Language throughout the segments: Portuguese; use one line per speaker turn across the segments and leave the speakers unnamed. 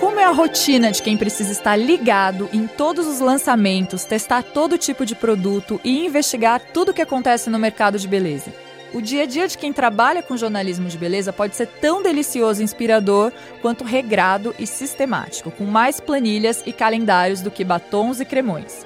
Como é a rotina de quem precisa estar ligado em todos os lançamentos, testar todo tipo de produto e investigar tudo o que acontece no mercado de beleza? O dia a dia de quem trabalha com jornalismo de beleza pode ser tão delicioso e inspirador quanto regrado e sistemático, com mais planilhas e calendários do que batons e cremões.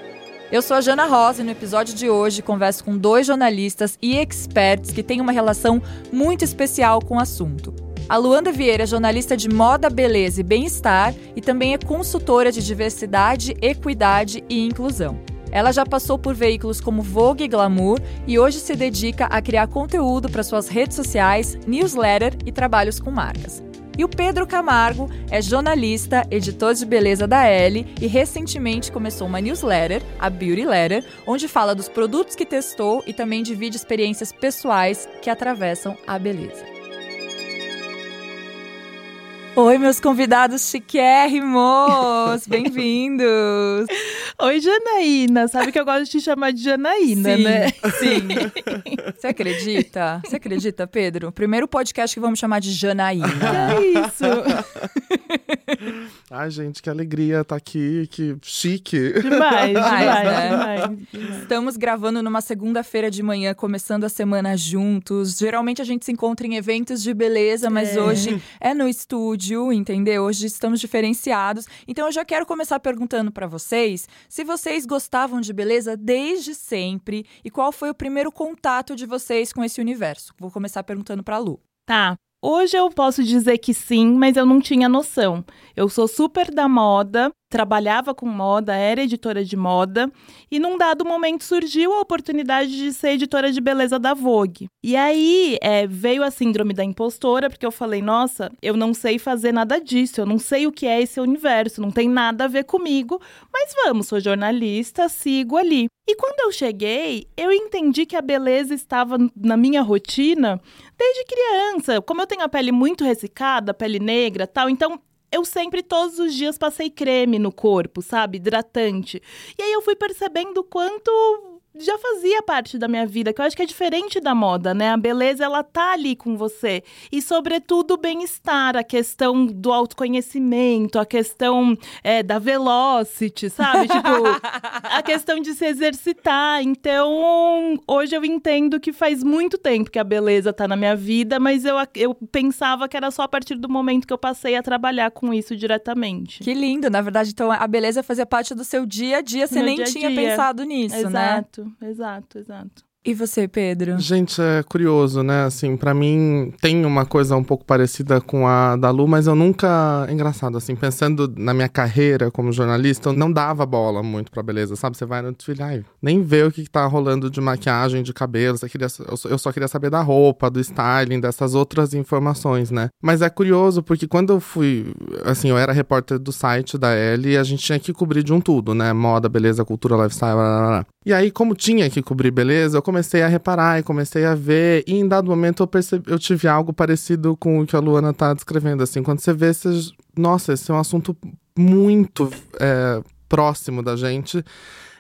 Eu sou a Jana Rosa e no episódio de hoje converso com dois jornalistas e experts que têm uma relação muito especial com o assunto. A Luanda Vieira é jornalista de moda, beleza e bem-estar e também é consultora de diversidade, equidade e inclusão. Ela já passou por veículos como Vogue e Glamour e hoje se dedica a criar conteúdo para suas redes sociais, newsletter e trabalhos com marcas. E o Pedro Camargo é jornalista, editor de beleza da Elle e recentemente começou uma newsletter, a Beauty Letter, onde fala dos produtos que testou e também divide experiências pessoais que atravessam a beleza. Oi, meus convidados chiquérrimos! Bem-vindos!
Oi, Janaína! Sabe que eu gosto de te chamar de Janaína,
sim,
né?
Sim. Você acredita? Você acredita, Pedro? Primeiro podcast que vamos chamar de Janaína.
Que é isso?
Ai, gente, que alegria estar tá aqui, que chique.
Demais, demais, né? demais,
demais. Estamos gravando numa segunda-feira de manhã, começando a semana juntos. Geralmente a gente se encontra em eventos de beleza, mas é. hoje é no estúdio, entendeu? Hoje estamos diferenciados. Então eu já quero começar perguntando para vocês se vocês gostavam de beleza desde sempre e qual foi o primeiro contato de vocês com esse universo. Vou começar perguntando para Lu.
Tá. Hoje eu posso dizer que sim, mas eu não tinha noção. Eu sou super da moda, trabalhava com moda, era editora de moda, e num dado momento surgiu a oportunidade de ser editora de beleza da Vogue. E aí é, veio a síndrome da impostora, porque eu falei, nossa, eu não sei fazer nada disso, eu não sei o que é esse universo, não tem nada a ver comigo, mas vamos, sou jornalista, sigo ali. E quando eu cheguei, eu entendi que a beleza estava na minha rotina desde criança. Como eu tenho a pele muito ressecada, pele negra, tal, então eu sempre, todos os dias, passei creme no corpo, sabe? Hidratante. E aí eu fui percebendo quanto já fazia parte da minha vida, que eu acho que é diferente da moda, né? A beleza, ela tá ali com você. E, sobretudo, o bem-estar, a questão do autoconhecimento, a questão é, da velocity, sabe? tipo, a questão de se exercitar. Então, hoje eu entendo que faz muito tempo que a beleza tá na minha vida, mas eu, eu pensava que era só a partir do momento que eu passei a trabalhar com isso diretamente.
Que lindo! Na verdade, então, a beleza fazia parte do seu dia a dia, você Meu nem dia tinha dia. pensado nisso,
Exato.
né?
Exato exato, exato.
E você, Pedro?
Gente, é curioso, né? Assim, para mim tem uma coisa um pouco parecida com a da Lu, mas eu nunca. Engraçado, assim, pensando na minha carreira como jornalista, eu não dava bola muito pra beleza, sabe? Você vai no desfile, ai, nem vê o que tá rolando de maquiagem, de cabelo. Você queria, eu só queria saber da roupa, do styling, dessas outras informações, né? Mas é curioso porque quando eu fui. Assim, eu era repórter do site da L e a gente tinha que cobrir de um tudo, né? Moda, beleza, cultura, lifestyle, blá, blá, blá. E aí, como tinha que cobrir beleza, eu comecei a reparar e comecei a ver. E em dado momento eu percebi, eu tive algo parecido com o que a Luana tá descrevendo. Assim, quando você vê, você, nossa, esse é um assunto muito é, próximo da gente.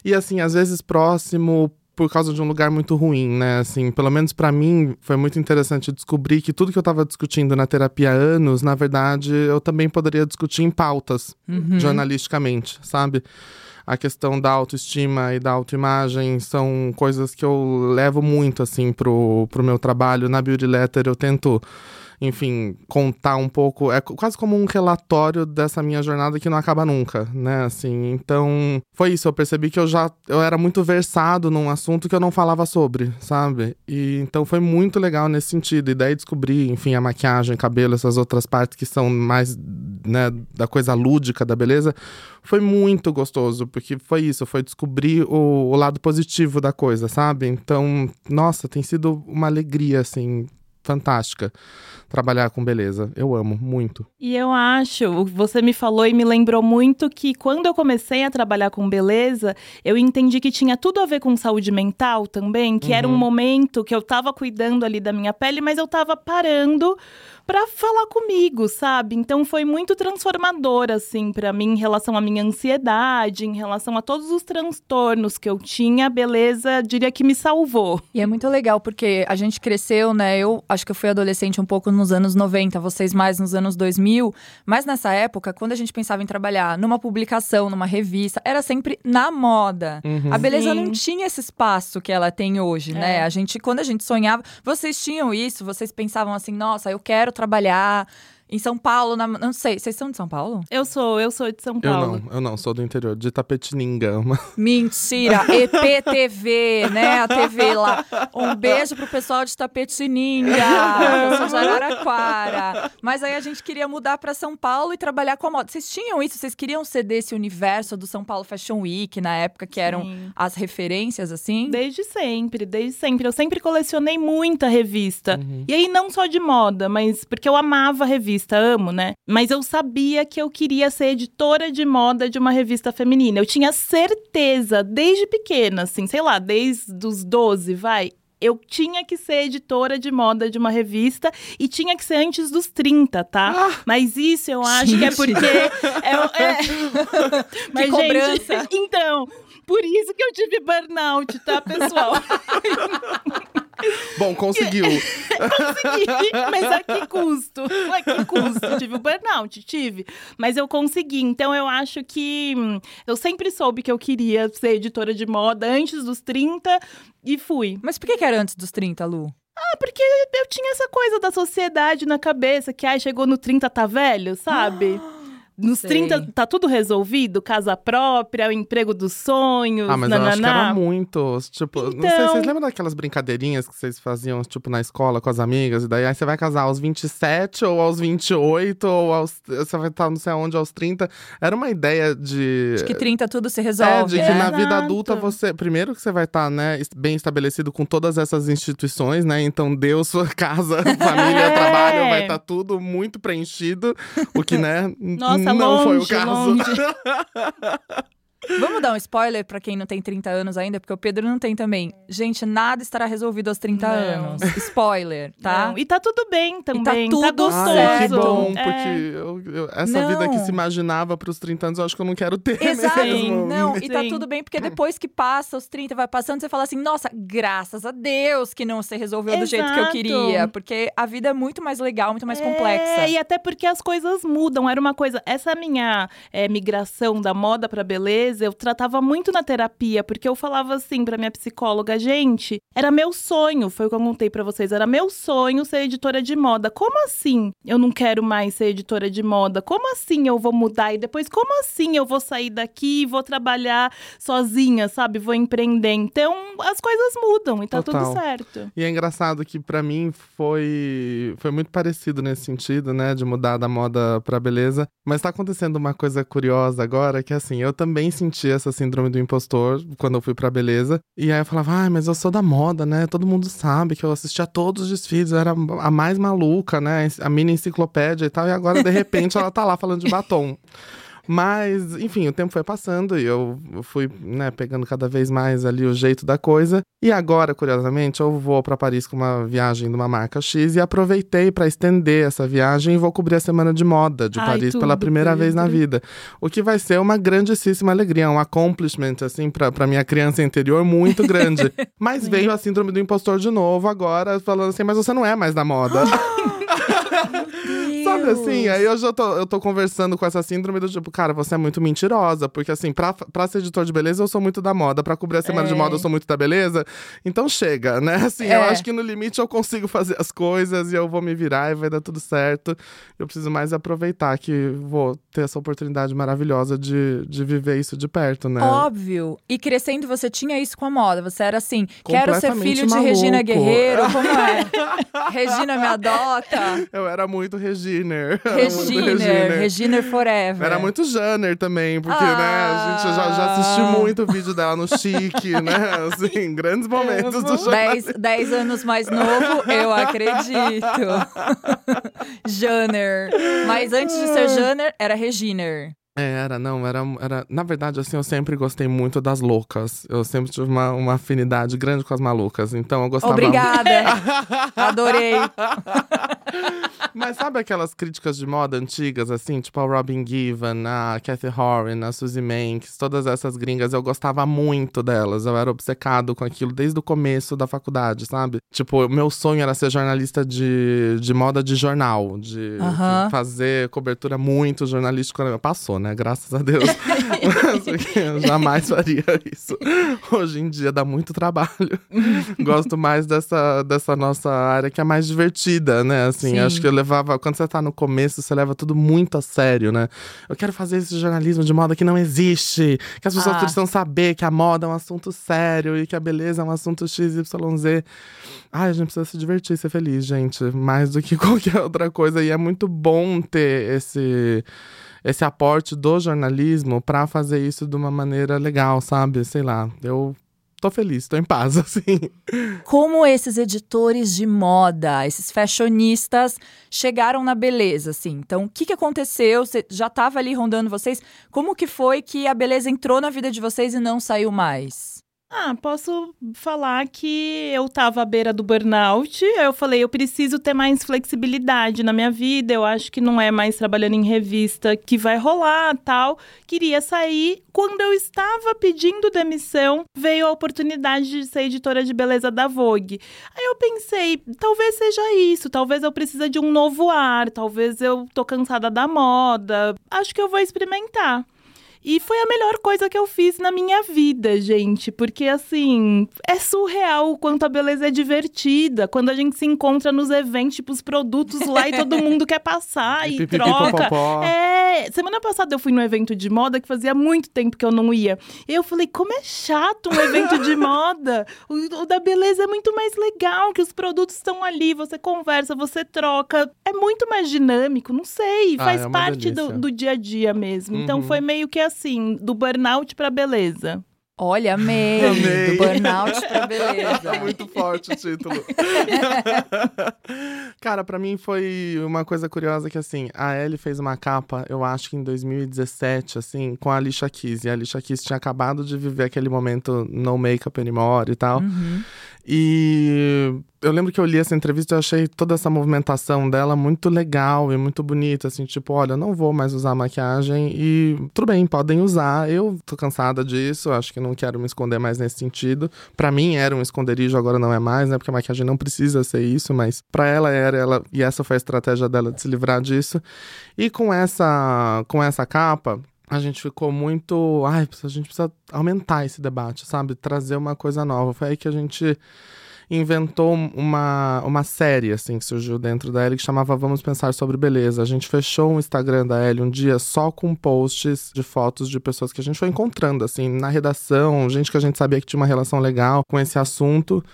E assim, às vezes próximo por causa de um lugar muito ruim, né? Assim, pelo menos para mim foi muito interessante descobrir que tudo que eu estava discutindo na terapia há anos, na verdade, eu também poderia discutir em pautas, uhum. jornalisticamente, sabe? A questão da autoestima e da autoimagem são coisas que eu levo muito, assim, pro, pro meu trabalho. Na Beauty Letter eu tento enfim, contar um pouco. É quase como um relatório dessa minha jornada que não acaba nunca, né? Assim, então foi isso. Eu percebi que eu já eu era muito versado num assunto que eu não falava sobre, sabe? E então foi muito legal nesse sentido. E daí descobri, enfim, a maquiagem, cabelo, essas outras partes que são mais, né, da coisa lúdica da beleza. Foi muito gostoso, porque foi isso, foi descobrir o, o lado positivo da coisa, sabe? Então, nossa, tem sido uma alegria, assim, fantástica trabalhar com beleza. Eu amo muito.
E eu acho, você me falou e me lembrou muito que quando eu comecei a trabalhar com beleza, eu entendi que tinha tudo a ver com saúde mental também, que uhum. era um uhum. momento que eu tava cuidando ali da minha pele, mas eu tava parando para falar comigo, sabe? Então foi muito transformador assim para mim em relação à minha ansiedade, em relação a todos os transtornos que eu tinha, a beleza diria que me salvou.
E é muito legal porque a gente cresceu, né? Eu acho que eu fui adolescente um pouco nos anos 90, vocês mais nos anos 2000. Mas nessa época, quando a gente pensava em trabalhar numa publicação, numa revista, era sempre na moda.
Uhum.
A beleza
Sim.
não tinha esse espaço que ela tem hoje, né?
É.
A gente, quando a gente sonhava, vocês tinham isso, vocês pensavam assim, nossa, eu quero trabalhar em São Paulo, na, não sei, vocês são de São Paulo?
Eu sou, eu sou de São
Eu
Paulo.
não, eu não, sou do interior, de Tapetininga. mas-
Mentira, EPTV, né? A TV lá. Um beijo pro pessoal de Tapetininga, eu sou de Araraquara. Mas aí a gente queria mudar pra São Paulo e trabalhar com a moda. Vocês tinham isso? Vocês queriam ser desse universo do São Paulo Fashion Week, na época que eram
Sim.
as referências, assim?
Desde sempre, desde sempre. Eu sempre colecionei muita revista.
Uhum.
E aí, não só de moda, mas porque eu amava revista, amo, né? Mas eu sabia que eu queria ser editora de moda de uma revista feminina. Eu tinha certeza, desde pequena, assim, sei lá, desde os 12, vai. Eu tinha que ser editora de moda de uma revista e tinha que ser antes dos 30, tá? Mas isso eu acho que é
Gente.
porque. É, é... Mas, gente, então, por isso que eu tive burnout, tá, pessoal?
Bom, conseguiu.
consegui, mas a que custo? A que custo? Tive o burnout, tive. Mas eu consegui. Então eu acho que hum, eu sempre soube que eu queria ser editora de moda antes dos 30 e fui.
Mas por que, que era antes dos 30, Lu?
Ah, porque eu tinha essa coisa da sociedade na cabeça, que ai, chegou no 30 tá velho, sabe? Nos
Sei.
30 tá tudo resolvido, casa própria, o emprego dos sonhos,
Ah, mas eu acho que
nananá.
era muito. Tipo, não sei,
Então-
vocês lembram daquelas brincadeirinhas que vocês faziam, tipo, na escola com as amigas? E daí aí você vai casar aos 27, ou aos 28, ou aos. Você vai estar não sei aonde, aos 30. Era uma ideia de.
De que 30 tudo se
É,
resolve.
de que
né?
na vida
Exato.
adulta você. Primeiro que você vai estar, né, bem estabelecido com todas essas instituições, né? Então, Deus, sua casa, família,
É.
trabalho, vai estar tudo muito preenchido. O que, né,
Nossa,
não foi o
longe,
caso.
Vamos dar um spoiler pra quem não tem 30 anos ainda, porque o Pedro não tem também. Gente, nada estará resolvido aos 30
Não.
anos. Spoiler, tá?
Não, E tá tudo bem também.
tudo
gostoso.
Ai, que bom,
É.
porque eu- eu- essa vida que
Não.
se imaginava pros 30 anos, eu acho que eu não quero ter
Exato.
mesmo.
Não, e tá
Sim.
tudo bem, porque depois que passa os 30, vai passando, você fala assim: nossa, graças a Deus que não se resolveu do jeito que eu
Exato.
queria. Porque a vida é muito mais legal, muito mais
É,
complexa.
e até porque as coisas mudam. Era uma coisa. Essa minha é, migração da moda pra beleza, eu tratava muito na terapia, porque eu falava assim pra minha psicóloga, gente, era meu sonho, foi o que eu contei pra vocês, era meu sonho ser editora de moda. Como assim eu não quero mais ser editora de moda? Como assim eu vou mudar? E depois, como assim eu vou sair daqui e vou trabalhar sozinha, sabe? Vou empreender. Então, as coisas mudam e tá
Total.
tudo certo.
E é engraçado que pra mim foi foi muito parecido nesse sentido, né, de mudar da moda pra beleza, mas tá acontecendo uma coisa curiosa agora, que assim, eu também senti essa síndrome do impostor quando eu fui pra beleza, e aí eu falava: "Ai, mas eu sou da moda, né? Todo mundo sabe que eu assistia todos os desfiles, eu era a mais maluca, né? A mini enciclopédia e tal, e agora de repente ela tá lá falando de batom. Mas, enfim, o tempo foi passando e eu fui, né, pegando cada vez mais ali o jeito da coisa. E agora, curiosamente, eu vou para Paris com uma viagem de uma marca X e aproveitei para estender essa viagem e vou cobrir a semana de moda de
Ai,
Paris pela
tudo,
primeira vez na vida. O que vai ser uma grandíssima alegria, um accomplishment, assim, pra, pra minha criança interior muito grande. Mas veio a síndrome do impostor de novo agora, falando assim, mas você não é mais da moda. Sabe assim? Aí eu já tô, eu tô conversando com essa síndrome do tipo, cara, você é muito mentirosa. Porque assim, pra, pra ser editor de beleza, eu sou muito da moda. Pra cobrir a semana de
É.
moda, eu sou muito da beleza. Então chega, né? Assim, eu
É.
acho que no limite eu consigo fazer as coisas e eu vou me virar e vai dar tudo certo. Eu preciso mais aproveitar que vou ter essa oportunidade maravilhosa de, de viver isso de perto, né?
Óbvio. E crescendo, você tinha isso com a moda. Você era assim, quero ser filho de
maluco.
Regina Guerreiro. Como é? Regina me adota.
Eu era muito Reginer.
Reginer. Reginer forever.
Era muito Janner também, porque, né, a gente já, já
Ah.
assistiu muito vídeo dela no Chique, né? Assim, grandes momentos do jornal.
Dez, anos mais novo, eu acredito. Janner. Mas antes de ser Janner, era Reginer.
É, era, não, era, era. Na verdade, assim, eu sempre gostei muito das loucas. Eu sempre tive uma, uma afinidade grande com as malucas. Então eu gostava.
Obrigada. Adorei.
Mas sabe aquelas críticas de moda antigas, assim? Tipo a Robin Given, a Kathy Horan, a Suzy Manx, todas essas gringas, eu gostava muito delas. Eu era obcecado com aquilo desde o começo da faculdade, sabe? Tipo, meu sonho era ser jornalista de, de moda de jornal, de,
Aham.
de fazer cobertura muito jornalística. Passou, né? Graças a Deus. Mas, eu jamais faria isso. Hoje em dia dá muito trabalho. Gosto mais dessa, dessa nossa área que é mais divertida, né? Assim,
Sim.
acho que eu levava. Quando você tá no começo, você leva tudo muito a sério, né? Eu quero fazer esse jornalismo de moda que não existe. Que as pessoas
Ah.
precisam saber que a moda é um assunto sério e que a beleza é um assunto XYZ. Ai, a gente precisa se divertir, ser feliz, gente. Mais do que qualquer outra coisa. E é muito bom ter esse esse aporte do jornalismo pra fazer isso de uma maneira legal, sabe? Sei lá, eu tô feliz, tô em paz, assim.
Como esses editores de moda, esses fashionistas, chegaram na beleza, assim? Então, o que, que aconteceu? Você já estava ali rondando vocês? Como que foi que a beleza entrou na vida de vocês e não saiu mais?
Ah, posso falar que eu tava à beira do burnout. Eu falei, eu preciso ter mais flexibilidade na minha vida. Eu acho que não é mais trabalhando em revista que vai rolar, tal. Queria sair. Quando eu estava pedindo demissão, veio a oportunidade de ser editora de beleza da Vogue. Aí eu pensei, talvez seja isso, talvez eu precise de um novo ar, talvez eu tô cansada da moda. Acho que eu vou experimentar. E foi a melhor coisa que eu fiz na minha vida, gente. Porque, assim, é surreal o quanto a beleza é divertida. Quando a gente se encontra nos eventos, tipo, os produtos lá e todo mundo quer passar e,
Pipipi,
troca. É, semana passada eu fui num evento de moda que fazia muito tempo que eu não ia. E eu falei, como é chato um evento de moda. O, o da beleza é muito mais legal, que os produtos estão ali, você conversa, você troca. É muito mais dinâmico, não sei,
Ah,
faz
é uma
parte do, do dia a dia mesmo. Então
Uhum.
foi meio que assim, do burnout pra beleza.
Olha, amei.
Amei.
Do burnout pra beleza.
Tá muito forte o título. Cara, pra mim foi uma coisa curiosa que, assim, a Ellie fez uma capa, eu acho que em 2017, assim, com a Alicia Keys. E a Alicia Keys tinha acabado de viver aquele momento no make-up anymore e tal.
Uhum.
E eu lembro que eu li essa entrevista e achei toda essa movimentação dela muito legal e muito bonita, assim, tipo, olha, não vou mais usar maquiagem e tudo bem, podem usar. Eu tô cansada disso, acho que não quero me esconder mais nesse sentido. Pra mim era um esconderijo, agora não é mais, né? Porque a maquiagem não precisa ser isso, mas pra ela era, ela e essa foi a estratégia dela de se livrar disso. E com essa com essa capa, a gente ficou muito. Ai, a gente precisa aumentar esse debate, sabe? Trazer uma coisa nova. Foi aí que a gente inventou uma, uma série, assim, que surgiu dentro da Ellie, que chamava Vamos Pensar Sobre Beleza. A gente fechou o Instagram da Ellie um dia só com posts de fotos de pessoas que a gente foi encontrando, assim, na redação, gente que a gente sabia que tinha uma relação legal com esse assunto.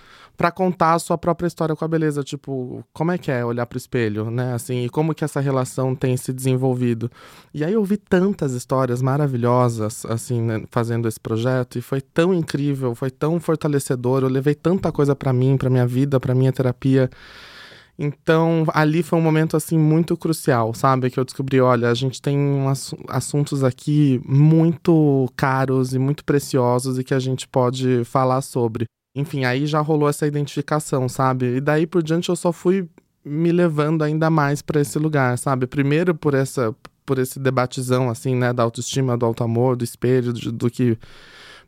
Pra contar a sua própria história com a beleza, tipo, como é que é olhar pro espelho, né? Assim, e como que essa relação tem se desenvolvido. E aí eu vi tantas histórias maravilhosas, assim, né, fazendo esse projeto, e foi tão incrível, foi tão fortalecedor. Eu levei tanta coisa pra mim, pra minha vida, pra minha terapia. Então, ali foi um momento, assim, muito crucial, sabe? Que eu descobri, olha, a gente tem assu- assuntos aqui muito caros e muito preciosos e que a gente pode falar sobre. Enfim, aí já rolou essa identificação, sabe? E daí por diante eu só fui me levando ainda mais pra esse lugar, sabe? Primeiro por essa por esse debatezão assim, né, da autoestima, do auto-amor, do espelho, do, do que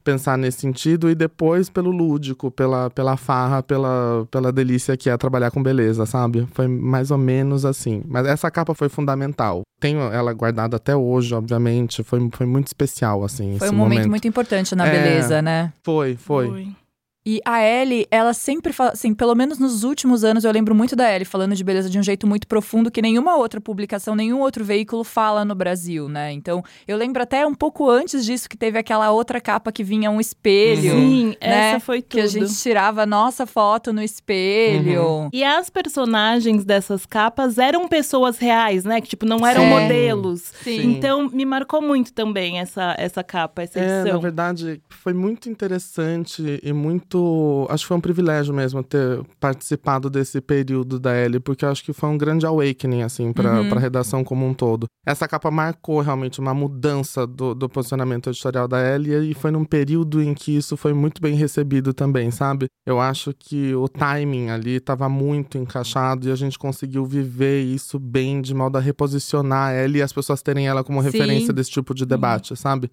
pensar nesse sentido e depois pelo lúdico, pela, pela farra, pela, pela delícia que é trabalhar com beleza, sabe? Foi mais ou menos assim. Mas essa capa foi fundamental. Tenho ela guardada até hoje, obviamente. Foi, foi muito especial, assim.
Foi
esse
um momento, muito importante na
É.
beleza, né?
Foi, foi.
E a Ellie, ela sempre fala, assim, pelo menos nos últimos anos, eu lembro muito da Ellie falando de beleza de um jeito muito profundo que nenhuma outra publicação, nenhum outro veículo fala no Brasil, né? Então, eu lembro até um pouco antes disso que teve aquela outra capa que vinha um espelho,
Sim,
né?
essa foi tudo.
que a gente tirava a nossa foto no espelho.
E as personagens dessas capas eram pessoas reais, né? Que, tipo, não eram
Sim.
modelos.
Sim.
Então, me marcou muito também essa, essa capa, essa
É,
edição.
na verdade, foi muito interessante e muito muito. Acho que foi um privilégio mesmo ter participado desse período da Ellie, porque acho que foi um grande awakening, assim, pra,
Uhum.
pra redação como um todo. Essa capa marcou realmente uma mudança do, do posicionamento editorial da Ellie e foi num período em que isso foi muito bem recebido também, sabe? Eu acho que o timing ali estava muito encaixado e a gente conseguiu viver isso bem, de modo a reposicionar a Ellie e as pessoas terem ela como
Sim.
referência desse tipo de debate, sabe?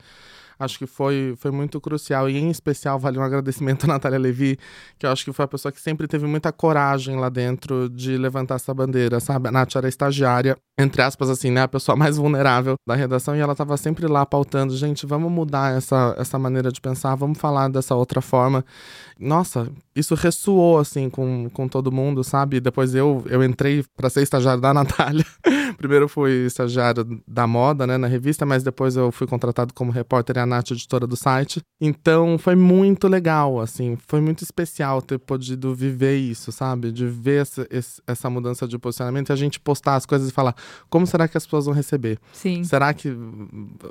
Acho que foi, foi muito crucial. E, em especial, vale um agradecimento à Natália Levi, que eu acho que foi a pessoa que sempre teve muita coragem lá dentro de levantar essa bandeira, sabe? A Nath era estagiária, entre aspas, assim, né? A pessoa mais vulnerável da redação. E ela tava sempre lá pautando: gente, vamos mudar essa, essa maneira de pensar, vamos falar dessa outra forma. Nossa, isso ressoou, assim, com, com todo mundo, sabe? Depois eu, eu entrei para ser estagiário da Natália. Primeiro fui estagiário da moda, né, na revista, mas depois eu fui contratado como repórter e a Nath, editora do site. Então foi muito legal, assim, foi muito especial ter podido viver isso, sabe? De ver essa, essa mudança de posicionamento e a gente postar as coisas e falar como será que as pessoas vão receber?
Sim.
Será que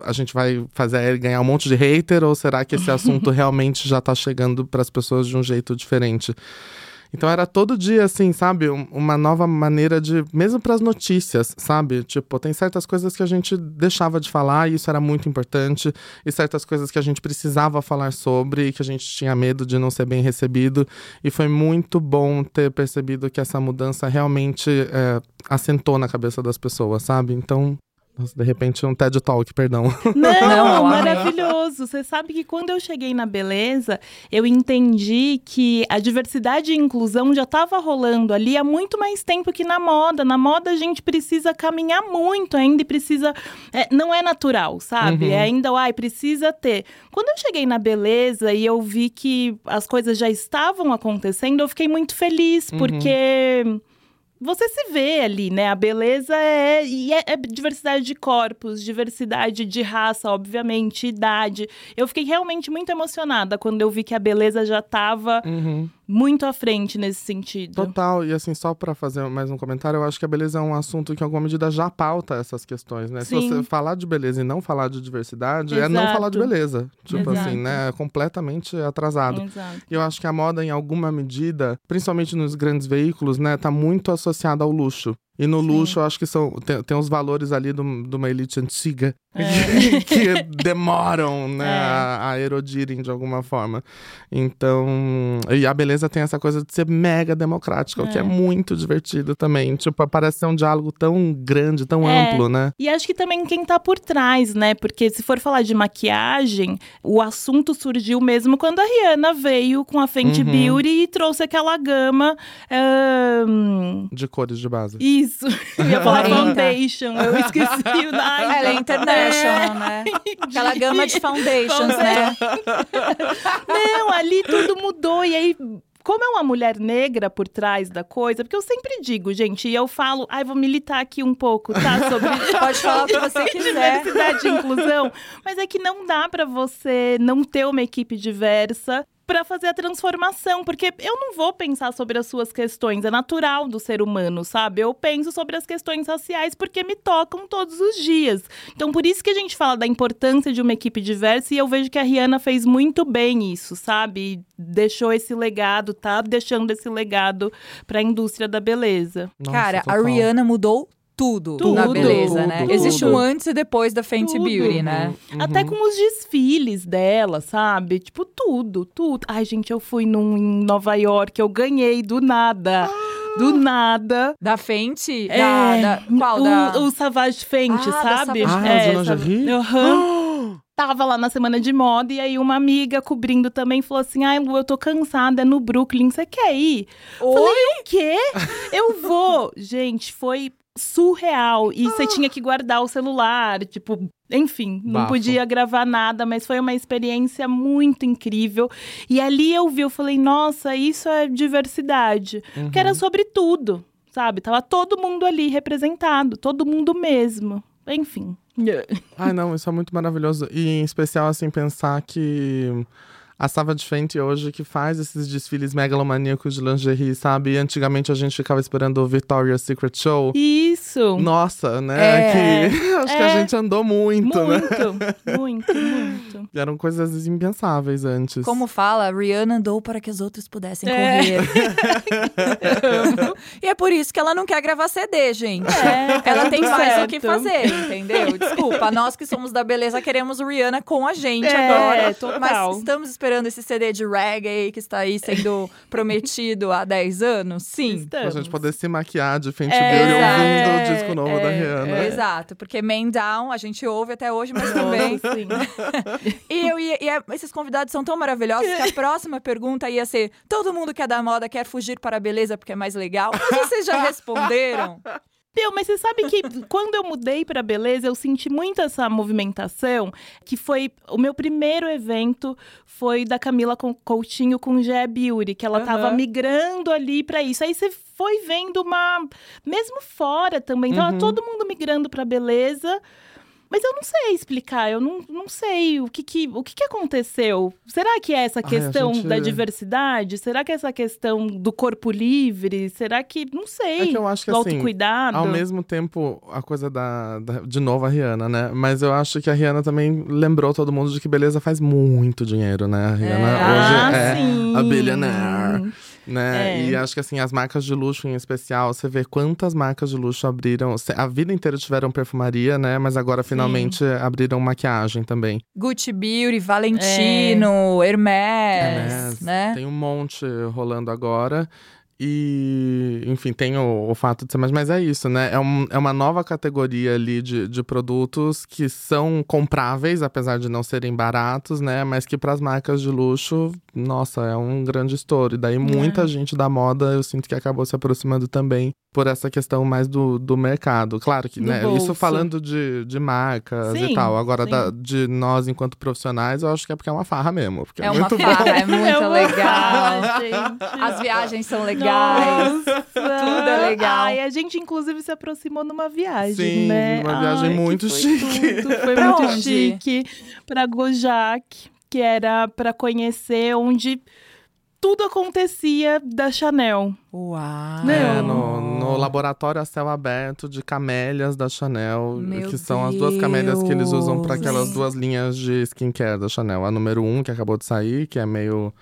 a gente vai fazer ele ganhar um monte de hater ou será que esse assunto realmente já tá chegando para as pessoas de um jeito diferente? Então era todo dia assim, sabe, Um- uma nova maneira de, mesmo para as notícias, sabe? Tipo, tem certas coisas que a gente deixava de falar e isso era muito importante, e certas coisas que a gente precisava falar sobre e que a gente tinha medo de não ser bem recebido, e foi muito bom ter percebido que essa mudança realmente é, assentou na cabeça das pessoas, sabe? Então, nossa, de repente um TED Talk, perdão.
Não,
amei.
maravilhoso. Você sabe que quando eu cheguei na beleza, eu entendi que a diversidade e inclusão já estava rolando ali há muito mais tempo que na moda. Na moda a gente precisa caminhar muito ainda e precisa. é, não é natural, sabe?
Uhum.
É ainda, ai, precisa ter. Quando eu cheguei na beleza e eu vi que as coisas já estavam acontecendo, eu fiquei muito feliz,
Uhum.
porque você se vê ali, né? A beleza é, e é, é diversidade de corpos, diversidade de raça, obviamente, idade. Eu fiquei realmente muito emocionada quando eu vi que a beleza já estava
Uhum.
Muito à frente nesse sentido.
Total, e assim, só pra fazer mais um comentário, eu acho que a beleza é um assunto que, em alguma medida, já pauta essas questões, né?
Sim.
Se você falar de beleza e não falar de diversidade, é não
Exato.
falar de beleza. Tipo
Exato.
assim, né? É completamente atrasado.
Exato.
E eu acho que a moda, em alguma medida, principalmente nos grandes veículos, né, tá muito associada ao luxo. E no
Sim.
luxo, eu acho que são, tem, tem os valores ali do- de uma elite antiga
É.
que demoram, né,
É.
a, a erodirem de alguma forma. Então, e a beleza tem essa coisa de ser mega democrática, o que
É.
é muito divertido também. Tipo, parece ser um diálogo tão grande, tão
É.
amplo, né?
E acho que também quem tá por trás, né? Porque se for falar de maquiagem, o assunto surgiu mesmo quando a Rihanna veio com a Fenty
Uhum.
Beauty e trouxe aquela gama. ahn,
De cores de base.
Isso, eu ia falar foundation, eu esqueci o nome.
Ela é international, né? Aquela gama de foundations, né?
Não, ali tudo mudou. E aí, como é uma mulher negra por trás da coisa, porque eu sempre digo, gente, e eu falo, ai, vou militar aqui um pouco, tá? Sobre
Pode falar o que você quiser.
diversidade e inclusão. Mas é que não dá pra você não ter uma equipe diversa. Pra fazer a transformação, porque eu não vou pensar sobre as suas questões, é natural do ser humano, sabe? Eu penso sobre as questões raciais porque me tocam todos os dias. Então, por isso que a gente fala da importância de uma equipe diversa e eu vejo que a Rihanna fez muito bem isso, sabe? Deixou esse legado, tá deixando esse legado pra indústria da beleza.
Nossa,
Cara, a
total.
Rihanna mudou tudo,
Tudo,
na beleza, né?
tudo.
Existe um antes e depois da Fenty
Tudo.
Beauty, né?
Uhum.
Até com os desfiles dela, sabe? Tipo, tudo, tudo. Ai, gente, eu fui num em Nova York, eu ganhei do nada. Do nada.
Da Fenty?
É,
Da, da, qual?
o,
da...
o Savage Fenty,
Ah, da
sabe?
Savage
Ah,
é,
de lingerie?
sabe? Aham. Tava lá na semana de moda e aí uma amiga cobrindo também falou assim: Ai, Lu, eu tô cansada, é no Brooklyn, você quer ir?
Oi?
Falei, o quê? Eu vou. Gente, foi surreal. E você tinha que guardar o celular, tipo, enfim, não
Bafo.
podia gravar nada, mas foi uma experiência muito incrível. E ali eu vi, eu falei, nossa, isso é diversidade. Porque
Uhum.
era sobre tudo, sabe? Tava todo mundo ali representado, todo mundo mesmo. Enfim.
Ai, não, isso é muito maravilhoso. E em especial, assim, pensar que a Savage Fenty hoje que faz esses desfiles megalomaníacos de lingerie, sabe? Antigamente a gente ficava esperando o Victoria's Secret Show.
Isso.
Nossa, né?
É.
Que acho que
É.
a gente andou muito, né?
Muito, muito, muito.
E Eram coisas impensáveis antes.
Como fala, Rihanna andou para que os outros pudessem
É.
correr. e é por isso que ela não quer gravar CD, gente.
É,
Ela tem
tudo
mais o que fazer, entendeu? Desculpa, nós que somos da beleza queremos Rihanna com a gente
É,
agora.
total.
Mas estamos esperando esse CD de reggae que está aí sendo prometido há 10 anos? Sim.
Pra
Estamos.
gente poder se maquiar de Fenty
É,
ouvindo o disco novo
É,
da Rihanna.
é.
Exato, porque Man Down a gente ouve até hoje, mas também. E, eu ia, e é- esses convidados são tão maravilhosos que a próxima pergunta ia ser: todo mundo que é da moda quer fugir para a beleza porque é mais legal? Mas vocês já responderam?
Meu, mas você sabe que quando eu mudei pra beleza, eu senti muito essa movimentação, que foi o meu primeiro evento foi da Camila Com- Coutinho com Gé Beauty, que ela tava
Aham.
migrando ali pra isso. Aí você foi vendo uma mesmo fora também, tava
Uhum.
todo mundo migrando pra beleza. Mas eu não sei explicar, eu não, não sei o que que, o que que aconteceu. Será que é essa
Ai,
questão
gente-
da diversidade? Será que é essa questão do corpo livre? Será que, não sei,
É que eu acho que
do
assim,
autocuidado?
Ao mesmo tempo, a coisa da, da- De novo, a Rihanna, né? Mas eu acho que a Rihanna também lembrou todo mundo de que beleza faz muito dinheiro, né? A Rihanna
Ah,
hoje é
sim.
a billionaire, né?
É.
E acho que assim, as marcas de luxo em especial, você vê quantas marcas de luxo abriram. A vida inteira tiveram perfumaria, né? Mas agora finalmente abriram maquiagem também.
Gucci Beauty, Valentino, Hermès,
Hermès,
né?
Tem um monte rolando agora. E, enfim, tem o, o fato de ser mais. Mas é isso, né? É, um- é uma nova categoria ali de, de produtos que são compráveis, apesar de não serem baratos, né? Mas que para as marcas de luxo, nossa, é um grande estouro. E daí muita gente da moda, eu sinto que acabou se aproximando também por essa questão mais do, do mercado. Claro que,
Do
né?
bolso.
Isso falando de, de marcas e
Sim,
tal. Agora, da- de nós, enquanto profissionais, eu acho que é porque é uma farra mesmo. Porque é,
É uma
muito bom.
farra, é muito
É
legal.
farra, gente.
As viagens são legais.
Nossa.
Tudo é legal.
Ai, a gente, inclusive, se aproximou numa viagem,
Sim,
né?
uma viagem
Ai,
muito
foi
chique.
tudo, Foi
Pra
muito
onde?
chique. Pra Gojac, que era pra conhecer onde tudo acontecia da Chanel.
Uau!
É,
Não.
no, no laboratório a céu aberto de camélias da Chanel,
Meu
que são as duas camélias que eles usam para aquelas duas linhas de skincare da Chanel. A número um, que acabou de sair, que é meio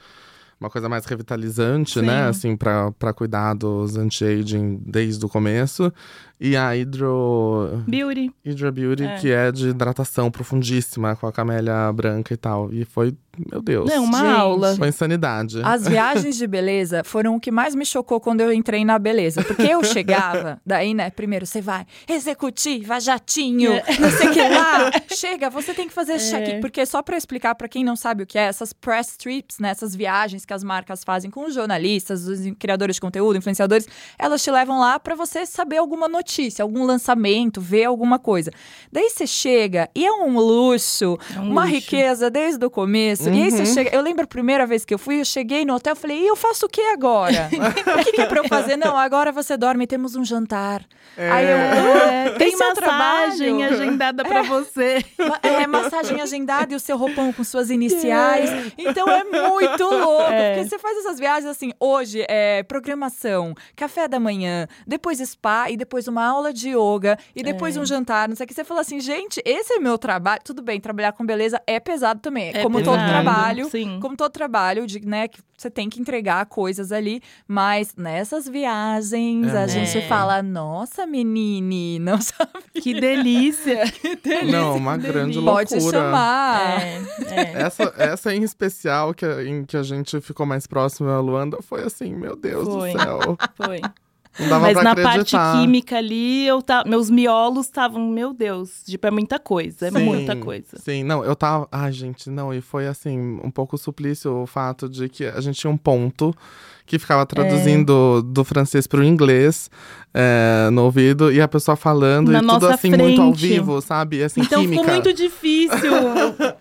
uma coisa mais revitalizante, né?
Sim.
Assim, para cuidados anti-aging desde o começo. E a Hydro,
Beauty.
Hydra Beauty,
É.
que é de hidratação profundíssima, com a camélia branca e tal. E foi, meu Deus,
Não, uma
Gente.
aula.
foi insanidade.
As viagens de beleza foram o que mais me chocou quando eu entrei na beleza. Porque eu chegava, daí, né, primeiro você vai, executiva, jatinho, não sei o que lá. Chega, você tem que fazer check-in. Porque só pra explicar pra quem não sabe o que é, essas press trips, né, essas viagens que as marcas fazem com os jornalistas, os criadores de conteúdo, influenciadores, elas te levam lá pra você saber alguma notícia, algum lançamento, ver alguma coisa. Daí você chega e é um luxo,
É um
uma
luxo.
riqueza desde o começo. E aí você
Uhum.
chega. Eu lembro a primeira vez que eu fui, eu cheguei no hotel, eu falei, e eu faço o que agora? o que, que é pra eu fazer? Não, agora você dorme, temos um jantar. Aí eu.
É, tem
Esse é o
massagem
trabalho.
agendada pra você.
Ma- É, massagem agendada e o seu roupão com suas iniciais. Então é muito louco.
É.
Porque você faz essas viagens assim, hoje é programação, café da manhã, depois spa e depois uma aula de yoga e depois
É.
um jantar. Não sei o que. Você fala assim, gente, esse é meu trabalho. Tudo bem, trabalhar com beleza é pesado também.
É
como todo
pesado,
trabalho.
Sim.
Como todo trabalho, de, né, que você tem que entregar coisas ali, mas nessas viagens
É
a gente fala, nossa, menine, não sabe?
Que delícia.
Não, uma
que
grande
delícia.
loucura.
Pode chamar.
É, é.
Essa, essa em especial, que, em que a gente ficou mais próximo a Luanda, foi assim, meu Deus
Foi.
do céu.
Foi.
Não dava
Mas na
acreditar.
parte química ali, eu ta... meus miolos estavam, meu Deus, tipo, é muita coisa, é
Sim,
muita coisa.
Sim, não, eu tava. Ai, gente, não, e foi assim, um pouco suplício o fato de que a gente tinha um ponto que ficava traduzindo do francês para o inglês é, no ouvido e a pessoa falando
Na
e tudo assim muito ao
frente.
vivo, sabe? Assim,
Então
química.
ficou muito difícil.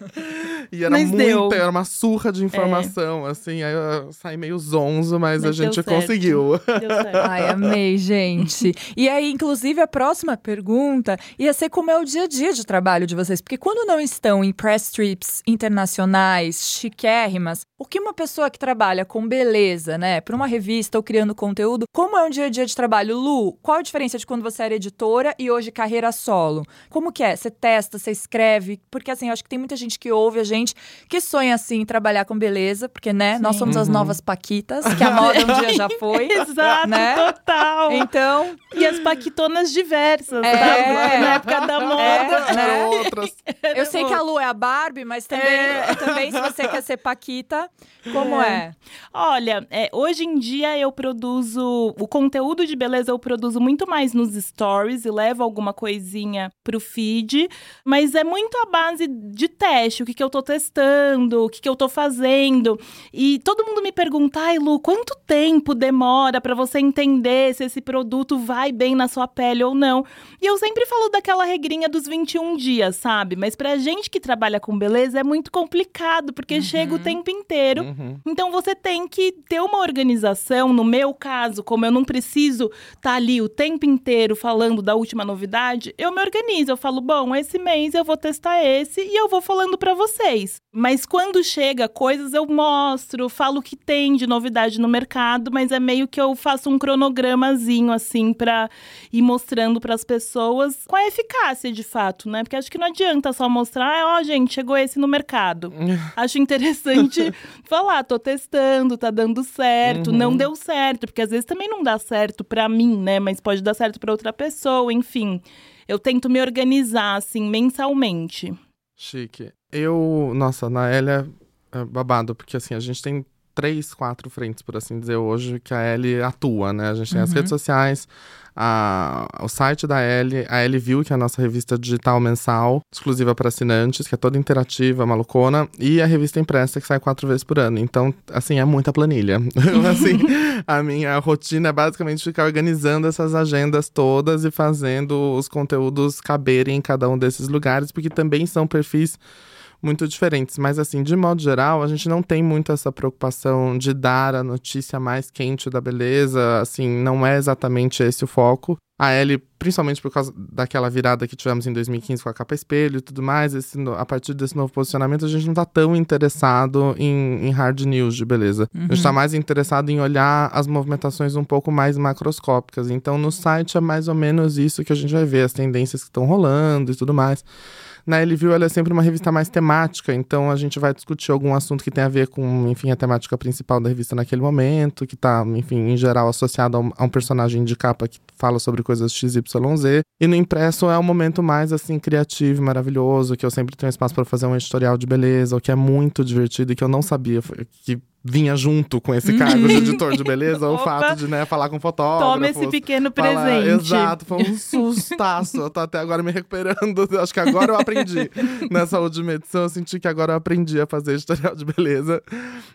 E era
Mas
muito,
deu. É.
era uma surra de informação, assim, aí eu saí meio zonzo, mas, a
Mas deu
gente
certo.
conseguiu.
Deu certo.
Ai, amei, gente. E aí, inclusive, a próxima pergunta ia ser como é o dia a dia de trabalho de vocês. Porque quando não estão em press trips internacionais, chiquérrimas, o que uma pessoa que trabalha com beleza, né, para uma revista ou criando conteúdo, como é um dia a dia de trabalho? Lu, qual a diferença de quando você era editora e hoje carreira solo? Como que é? Você testa, você escreve? Porque assim, eu acho que tem muita gente que ouve a gente que sonha assim em trabalhar com beleza, porque né, nós
Sim.
somos as
Uhum.
novas paquitas, que a moda um dia já foi.
Exato,
né?
total.
Então,
E as paquitonas diversas,
É.
sabe? Na época da moda.
É, né?
Outras.
eu sei que a Lu é a Barbie, mas também,
É.
também se você quer ser Paquita, como é?
Olha, é, hoje em dia eu produzo o conteúdo de beleza, eu produzo muito mais nos stories e levo alguma coisinha pro feed, mas é muito a base de teste, o que, que eu tô testando, o que, que eu tô fazendo. E todo mundo me pergunta, ai Lu, quanto tempo demora pra você entender se esse produto vai bem na sua pele ou não? E eu sempre falo daquela regrinha dos 21 dias, sabe? Mas pra gente que trabalha com beleza é muito complicado, porque chega o tempo inteiro.
Uhum.
Então você tem que ter uma organização. No meu caso, como eu não preciso estar ali o tempo inteiro falando da última novidade, eu me organizo. Eu falo, bom, esse mês eu vou testar esse e eu vou falando pra vocês. Mas quando chega coisas, eu mostro, falo o que tem de novidade no mercado, mas é meio que eu faço um cronogramazinho assim pra ir mostrando pras pessoas com a eficácia de fato, né? Porque acho que não adianta só mostrar, ah, ó, gente, chegou esse no mercado. Acho interessante falar, tô testando, tá dando certo,
Uhum.
não deu certo, porque às vezes também não dá certo pra mim, né? Mas pode dar certo pra outra pessoa, enfim. Eu tento me organizar assim mensalmente.
Chique. Eu, nossa, na Elia é babado, porque assim, a gente tem três, quatro frentes, por assim dizer, hoje que a Ellie atua, né? A gente tem as
Uhum.
redes sociais, a, o site da Ellie, a Ellie View, que é a nossa revista digital mensal, exclusiva para assinantes, que é toda interativa, malucona, e a revista impressa, que sai quatro vezes por ano. Então, assim, é muita planilha. assim, a minha rotina é basicamente ficar organizando essas agendas todas e fazendo os conteúdos caberem em cada um desses lugares, porque também são perfis muito diferentes. Mas, assim, de modo geral, a gente não tem muito essa preocupação de dar a notícia mais quente da beleza. Assim, não é exatamente esse o foco. A Ellie, principalmente por causa daquela virada que tivemos em 2015 com a capa espelho e tudo mais, esse a partir desse novo posicionamento, a gente não tá tão interessado em, em hard news de beleza. A gente tá mais interessado em olhar as movimentações um pouco mais macroscópicas. Então, no site é mais ou menos isso que a gente vai ver, as tendências que estão rolando e tudo mais. Na Elview, ela é sempre uma revista mais temática, então a gente vai discutir algum assunto que tem a ver com, enfim, a temática principal da revista naquele momento, que tá, enfim, em geral associado a um, a um personagem de capa que fala sobre coisas XYZ. E no impresso é um momento mais, assim, criativo, maravilhoso, que eu sempre tenho espaço para fazer um editorial de beleza, o que é muito divertido e que eu não sabia que vinha junto com esse cargo de editor de beleza, o fato de, né, falar com fotógrafos.
Toma esse pequeno
Fala-
presente.
Exato, foi um sustaço. eu tô até agora me recuperando. Acho que agora eu aprendi. Nessa última edição, eu senti que agora eu aprendi a fazer editorial de beleza.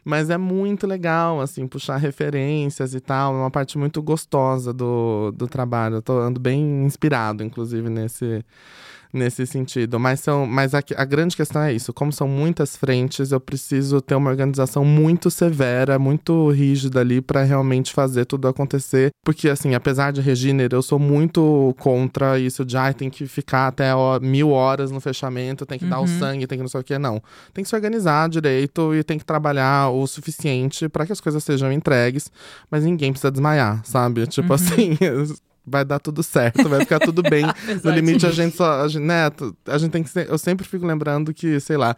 Mas é muito legal, assim, puxar referências e tal. É uma parte muito gostosa do, do trabalho. Eu tô ando bem inspirado, inclusive, nesse. Nesse sentido. Mas, são, mas a, a grande questão é isso. Como são muitas frentes, eu preciso ter uma organização muito severa, muito rígida ali para realmente fazer tudo acontecer. Porque, assim, apesar de Reginer, eu sou muito contra isso de ai, tem que ficar até ó, mil horas no fechamento, tem que dar o sangue, tem que não sei o que. Não. Tem que se organizar direito e tem que trabalhar o suficiente para que as coisas sejam entregues, mas ninguém precisa desmaiar, sabe? Tipo assim. Vai dar tudo certo, vai ficar tudo bem. No limite, a gente só. A gente, né, a gente tem que. ser- eu sempre fico lembrando que, sei lá.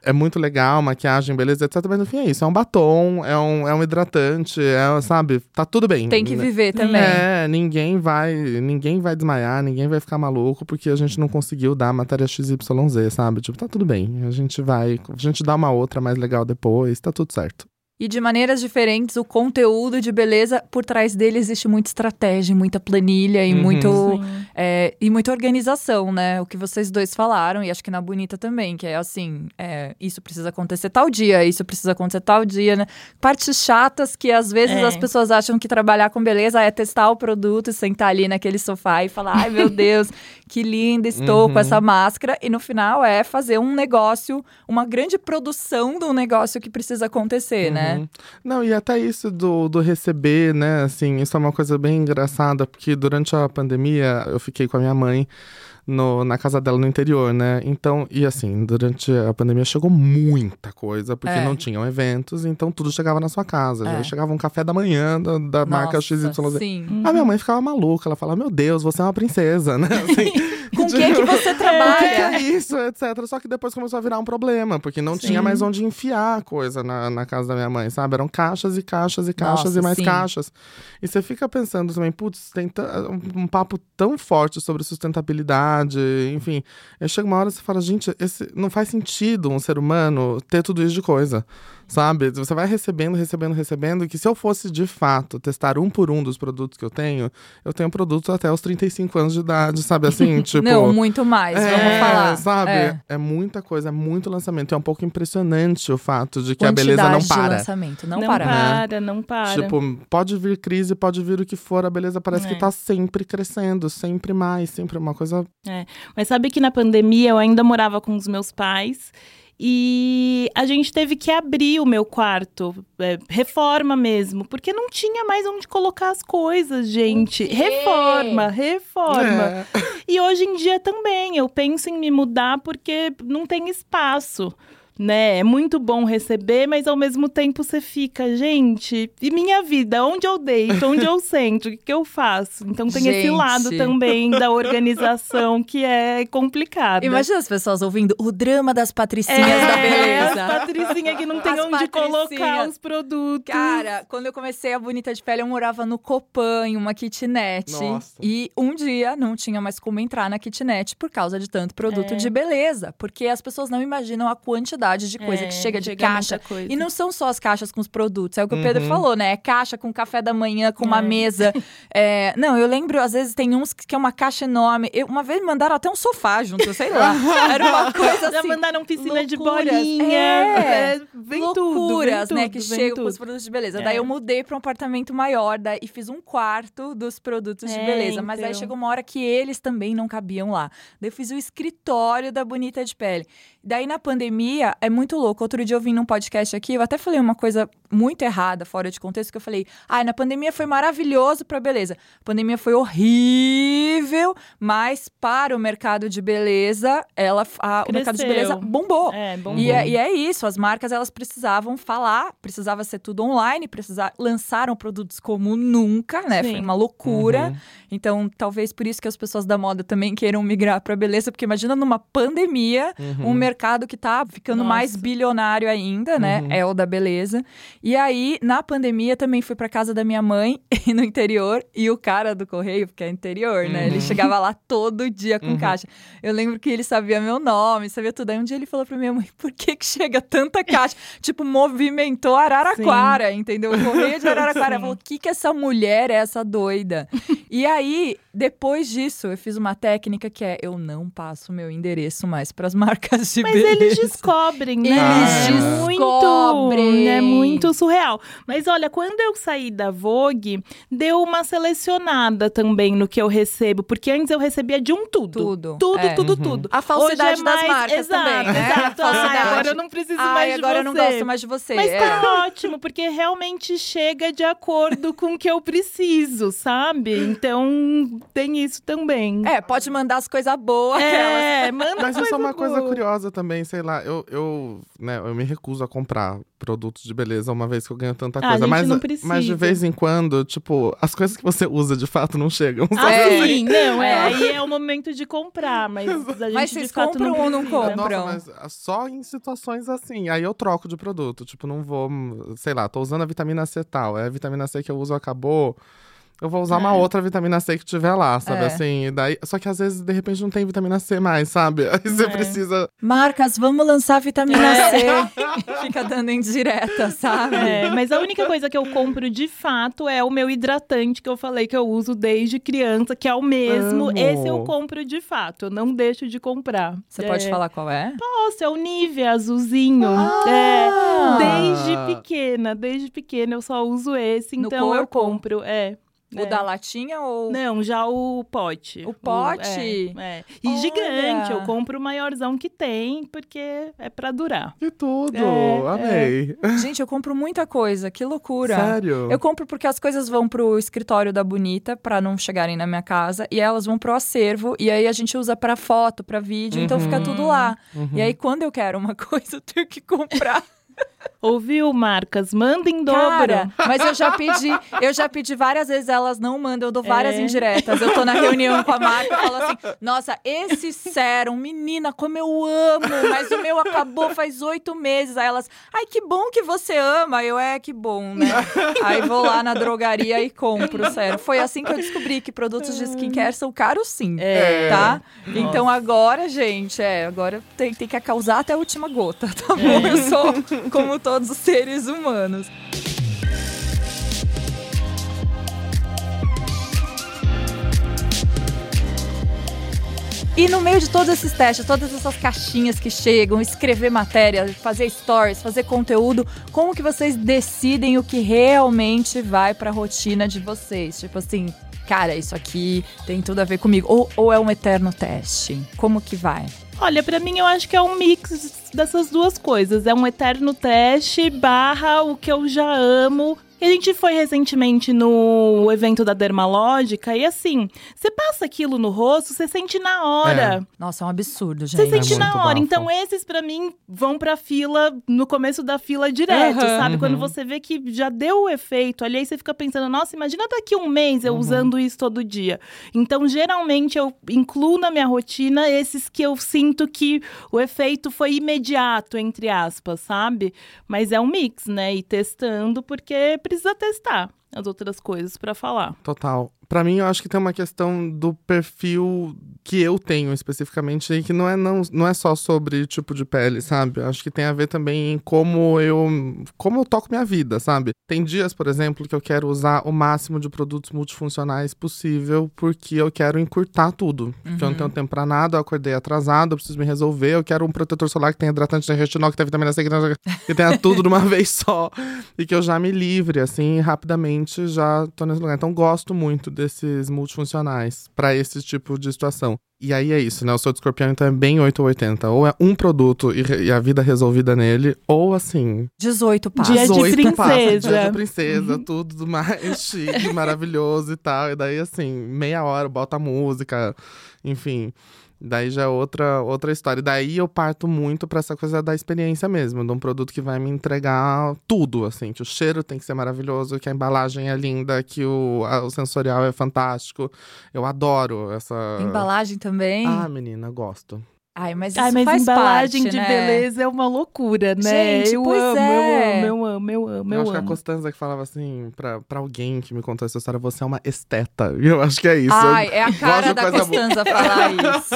É muito legal, maquiagem, beleza, etc. Mas no fim é isso. É um batom, é um, é um hidratante, é, sabe? Tá tudo bem.
Tem que
né?
viver também.
É, ninguém vai, ninguém vai desmaiar, ninguém vai ficar maluco porque a gente não conseguiu dar a matéria XYZ, sabe? Tipo, tá tudo bem. A gente vai, a gente dá uma outra mais legal depois, tá tudo certo.
E de maneiras diferentes, o conteúdo de beleza, por trás dele existe muita estratégia, muita planilha e,
Uhum.
muito, é, e muita organização, né? O que vocês dois falaram, e acho que na Bonita também, que é assim: é, isso precisa acontecer tal dia, isso precisa acontecer tal dia, né? Partes chatas que às vezes
É.
as pessoas acham que trabalhar com beleza é testar o produto e sentar ali naquele sofá e falar: ai meu Deus, que linda estou
Uhum.
com essa máscara. E no final é fazer um negócio, uma grande produção de um negócio que precisa acontecer, né?
Uhum. Não, e até isso do, do receber, né? Assim, isso é uma coisa bem engraçada, porque durante a pandemia eu fiquei com a minha mãe no, na casa dela no interior, né? Então, e assim, durante a pandemia chegou muita coisa, porque
É.
não tinham eventos, então tudo chegava na sua casa.
É.
Chegava um café da manhã da, da marca
Nossa,
XYZ.
Sim.
A minha mãe ficava maluca, ela falava, meu Deus, você é uma princesa, né? Assim,
Com o que que você
o que, que
trabalha?
é isso, etc. Só que depois começou a virar um problema, porque não tinha
Sim.
mais onde enfiar coisa na, na casa da minha mãe, sabe? Eram caixas e caixas e caixas
Nossa,
e mais
sim.
caixas. E você fica pensando também, putz, tem um, um papo tão forte sobre sustentabilidade, enfim. Aí chega uma hora que você fala, gente, esse, não faz sentido um ser humano ter tudo isso de coisa. Sabe? Você vai recebendo, recebendo, recebendo, que se eu fosse de fato testar um por um dos produtos que eu tenho, eu tenho produtos até os 35 anos de idade, sabe assim? Tipo.
Não, muito mais,
É,
vamos falar.
sabe?
É.
É. muita coisa, é muito lançamento. É um pouco impressionante o fato de que a beleza não
Quantidade de
para.
lançamento, não,
Não,
para.
para, não para.
Tipo, pode vir crise, pode vir o que for, a beleza parece
É.
que tá sempre crescendo, sempre mais, sempre uma coisa.
Mas sabe que na pandemia eu ainda morava com os meus pais e a gente teve que abrir o meu quarto, é, reforma mesmo, porque não tinha mais onde colocar as coisas, gente. Reforma, reforma.
É.
E hoje em dia também, eu penso em me mudar porque não tem espaço. Né? É muito bom receber, mas ao mesmo tempo você fica, gente, e minha vida? Onde eu deito? Onde eu sento? O que, que eu faço? Então tem esse
Gente.
lado também da organização que é complicado.
Imagina as pessoas ouvindo o drama das patricinhas da beleza.
As patricinhas que não tem
As
onde colocar os produtos.
Cara, quando eu comecei a Bonita de Pele, eu morava no Copan, em uma kitnet.
Nossa.
E um dia não tinha mais como entrar na kitnet por causa de tanto produto
É.
de beleza. Porque as pessoas não imaginam a quantidade de coisa
É,
que chega de
chega
caixa. E não são só as caixas com os produtos, é o que o Pedro
Uhum.
falou, né? É caixa com café da manhã, com uma
É.
mesa. É, não, eu lembro, às vezes tem uns que, é uma caixa enorme. Eu- uma vez mandaram até um sofá junto, sei lá. Era uma coisa
Já
assim.
mandaram piscina de
loucuras.
bolinha.
É.
é, vem tudo, vem
loucuras, né,
tudo,
que chegam os produtos de beleza.
É.
Daí eu mudei para um apartamento maior daí, e fiz um quarto dos produtos de beleza. Mas aí
então.
chegou uma hora que eles também não cabiam lá. Daí eu fiz o escritório da Bonita de Pele. Daí na pandemia, é muito louco. Outro dia eu vim num podcast aqui, eu até falei uma coisa muito errada, fora de contexto, que eu falei: ai, na pandemia foi maravilhoso pra beleza. A pandemia foi horrível, mas para o mercado de beleza, ela, a- o mercado de beleza bombou.
É, bom.
E é, e é isso, as marcas elas precisavam falar, precisava ser tudo online, precisar lançaram produtos como nunca, né? Foi
Sim.
uma loucura.
Uhum.
Então, talvez por isso que as pessoas da moda também queiram migrar para beleza, porque imagina numa pandemia,
Uhum.
um mercado que tá ficando. Mais bilionário ainda, né?
Uhum.
É o da beleza. E aí, na pandemia, também fui para casa da minha mãe no interior e o cara do correio, porque é interior, né? Ele
Uhum.
chegava lá todo dia com
Uhum.
caixa. Eu lembro que ele sabia meu nome, sabia tudo. Aí um dia ele falou pra minha mãe: por que, que chega tanta caixa? tipo, movimentou Araraquara, entendeu? O correio de Araraquara. Falou: o que, que essa mulher é essa doida? e aí, depois disso, eu fiz uma técnica que é: eu não passo meu endereço mais pras marcas de
Mas
beleza.
eles descobrem, né?
Eles
é muito,
descobrem.
é muito surreal. Mas olha, quando eu saí da Vogue, deu uma selecionada também no que eu recebo, porque antes eu recebia de um tudo.
Tudo,
Tudo,
é.
tudo,
Uhum.
tudo.
A falsidade
Hoje é
das
mais-
marcas
exato,
também, né?
Exato.
A falsidade.
Ai, agora eu não preciso
Ai,
mais de
agora
você.
eu não gosto mais de você.
Mas
É.
tá ótimo, porque realmente chega de acordo com o que eu preciso, sabe? Então tem isso também.
É, pode mandar as coisas boas. aquelas.
É, manda
Mas isso é uma coisa
boa.
curiosa também, sei lá, eu, eu, né, eu me recuso a comprar produtos de beleza uma vez que eu ganho tanta
Ah, a
coisa.
gente
mas,
não
mas de vez em quando, tipo, as coisas que você usa de fato não chegam.
Ah,
sabe?
É.
sim, não, é.
É.
Aí é o momento de comprar, mas a gente
Mas
de
vocês
fato
compram
não
ou não compram?
Nossa, mas só em situações assim. Aí eu troco de produto. Tipo, não vou, sei lá, tô usando a vitamina C tal. É a vitamina C que eu uso acabou. Eu vou usar uma
É.
outra vitamina C que tiver lá, sabe?
É.
Assim, e daí. Só que às vezes, de repente, não tem vitamina C mais, sabe? Aí você
É.
precisa.
Marcas, vamos lançar vitamina C. Fica dando indireta, sabe?
É, mas a única coisa que eu compro de fato é o meu hidratante que eu falei que eu uso desde criança, que é o mesmo.
Amo.
Esse eu compro de fato, eu não deixo de comprar.
Você
É.
pode falar qual é?
Nossa, é o Nivea azulzinho.
Ah!
É, desde pequena, desde pequena eu só uso esse,
No
então eu compro. É.
O
É.
da latinha ou.
Não, já o pote.
O pote?
é, é. E
Olha!
gigante, eu compro o maiorzão que tem, porque é pra durar.
Que tudo!
É,
Amei.
Gente, eu compro muita coisa, que loucura.
Sério?
Eu compro porque as coisas vão pro escritório da Bonita pra não chegarem na minha casa e elas vão pro acervo e aí a gente usa pra foto, pra vídeo, então fica
Uhum.
tudo lá.
Uhum.
E aí quando eu quero uma coisa, eu tenho que comprar.
Ouviu, marcas? Manda em dobro.
Cara, mas eu já pedi, eu já pedi várias vezes, elas não mandam, eu dou várias
É.
indiretas. Eu tô na reunião com a marca e falo assim: nossa, esse sérum, menina, como eu amo, mas o meu acabou faz oito meses. Aí elas, ai, que bom que você ama. Eu, é, que bom, né? Aí vou lá na drogaria e compro, sério. Foi assim que eu descobri que produtos de skincare são caros sim.
É.
Tá? Então agora, gente, é, agora tem, tem que causar até a última gota, tá bom? Eu sou como todos os seres humanos. E no meio de todos esses testes, todas essas caixinhas que chegam, escrever matéria, fazer stories, fazer conteúdo, como que vocês decidem o que realmente vai pra rotina de vocês? Tipo assim, cara, isso aqui tem tudo a ver comigo. Ou, ou é um eterno teste? Como que vai?
Olha, pra mim eu acho que é um mix dessas duas coisas. É um eterno teste barra o que eu já amo. E a gente foi recentemente no evento da Dermalógica e assim, você passa aquilo no rosto, você sente na hora.
Nossa, é um absurdo, gente.
Você sente
É
na hora.
bafo.
Então, esses, pra mim, vão pra fila, no começo da fila direto,
Aham.
sabe? Quando
Uhum.
você vê que já deu o efeito ali, aí você fica pensando, nossa, imagina daqui um mês eu
Uhum.
usando isso todo dia. Então, geralmente, eu incluo na minha rotina esses que eu sinto que o efeito foi imediato, entre aspas, sabe? Mas é um mix, né? E testando, porque precisa testar as outras coisas pra falar.
Total. Pra mim, eu acho que tem uma questão do perfil que eu tenho especificamente, e que não é, não, não é só sobre tipo de pele, sabe? Eu Acho que tem a ver também em como eu, como eu toco minha vida, sabe? Tem dias, por exemplo, que eu quero usar o máximo de produtos multifuncionais possível, porque eu quero encurtar tudo. Porque eu não tenho tempo pra nada, eu acordei atrasado, eu preciso me resolver, eu quero um protetor solar que tenha hidratante, tenha retinol, que tenha vitamina C, que tenha, que tenha tudo de uma vez só. E que eu já me livre, assim, rapidamente já tô nesse lugar. Então, gosto muito desses multifuncionais pra esse tipo de situação. E aí é isso, né? Eu sou de escorpião, então é bem 8 ou 80. Ou é um produto e, e a vida resolvida nele, ou assim.
18 passos.
Dia de
18 passos,
princesa.
dia de princesa, tudo mais chique, maravilhoso e tal. E daí, assim, meia hora, bota a música, enfim. Daí já é outra, outra história. Daí eu parto muito pra essa coisa da experiência mesmo, de um produto que vai me entregar tudo, assim, que o cheiro tem que ser maravilhoso, que a embalagem é linda, que o, a- o sensorial é fantástico. Eu adoro essa.
Embalagem também.
Ah, menina, gosto.
Ai, mas isso
Ai, mas
faz
embalagem
parte,
de
né?
beleza é uma loucura, né?
Gente,
eu,
pois
amo,
é.
eu amo, eu amo, eu amo,
Eu
eu
acho que a
amo.
Costanza que falava assim, pra, pra alguém que me contou essa história, você é uma esteta. E eu acho que é isso.
Ai, é a cara da Costanza falar isso.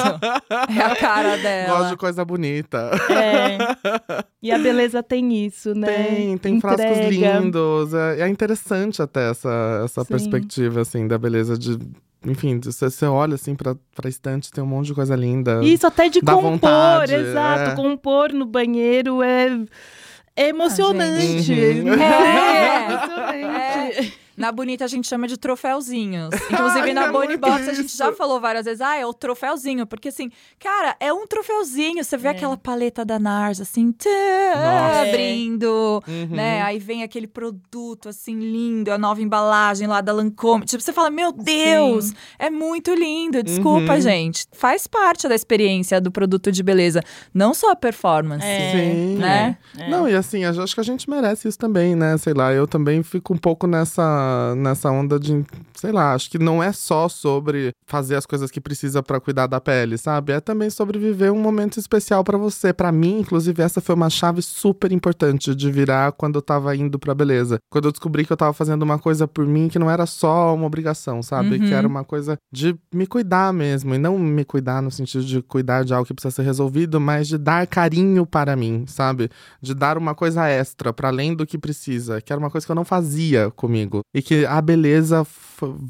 É a cara dela.
Gosto de coisa bonita.
É. E a beleza tem isso, né?
Tem, tem frascos
Entrega.
lindos. É, é interessante até essa, essa
Sim.
perspectiva, assim, da beleza de. Enfim, você, você olha assim pra, pra estante, tem um monte de coisa linda.
Isso até de compor,
vontade,
exato.
é.
Compor no banheiro é, é emocionante.
gente. Uhum.
É.
emocionante.
Na Bonita a gente chama de troféuzinhos. Inclusive
Ai,
na
é muito
Box a gente já falou várias vezes, ah, é o troféuzinho. Porque assim, cara, é um troféuzinho. Você vê
É.
aquela paleta da NARS, assim, tã,
Nossa.
abrindo,
Uhum.
né? Aí vem aquele produto, assim, lindo, a nova embalagem lá da Lancôme. Tipo, você fala, meu Deus, é muito lindo. Desculpa,
Uhum.
gente. Faz parte da experiência do produto de beleza. Não só a performance,
É.
Sim.
né?
É.
Não, e assim, eu acho que a gente merece isso também, né? Sei lá, eu também fico um pouco nessa nessa, nessa onda de, sei lá, acho que não é só sobre fazer as coisas que precisa para cuidar da pele, sabe? É também sobre viver um momento especial para você. Para mim, inclusive, essa foi uma chave super importante de virar quando eu tava indo pra beleza. Quando eu descobri que eu tava fazendo uma coisa por mim que não era só uma obrigação, sabe?
Uhum.
Que era uma coisa de me cuidar mesmo. E não me cuidar no sentido de cuidar de algo que precisa ser resolvido, mas de dar carinho para mim, sabe? De dar uma coisa extra, para além do que precisa. Que era uma coisa que eu não fazia comigo. E que a beleza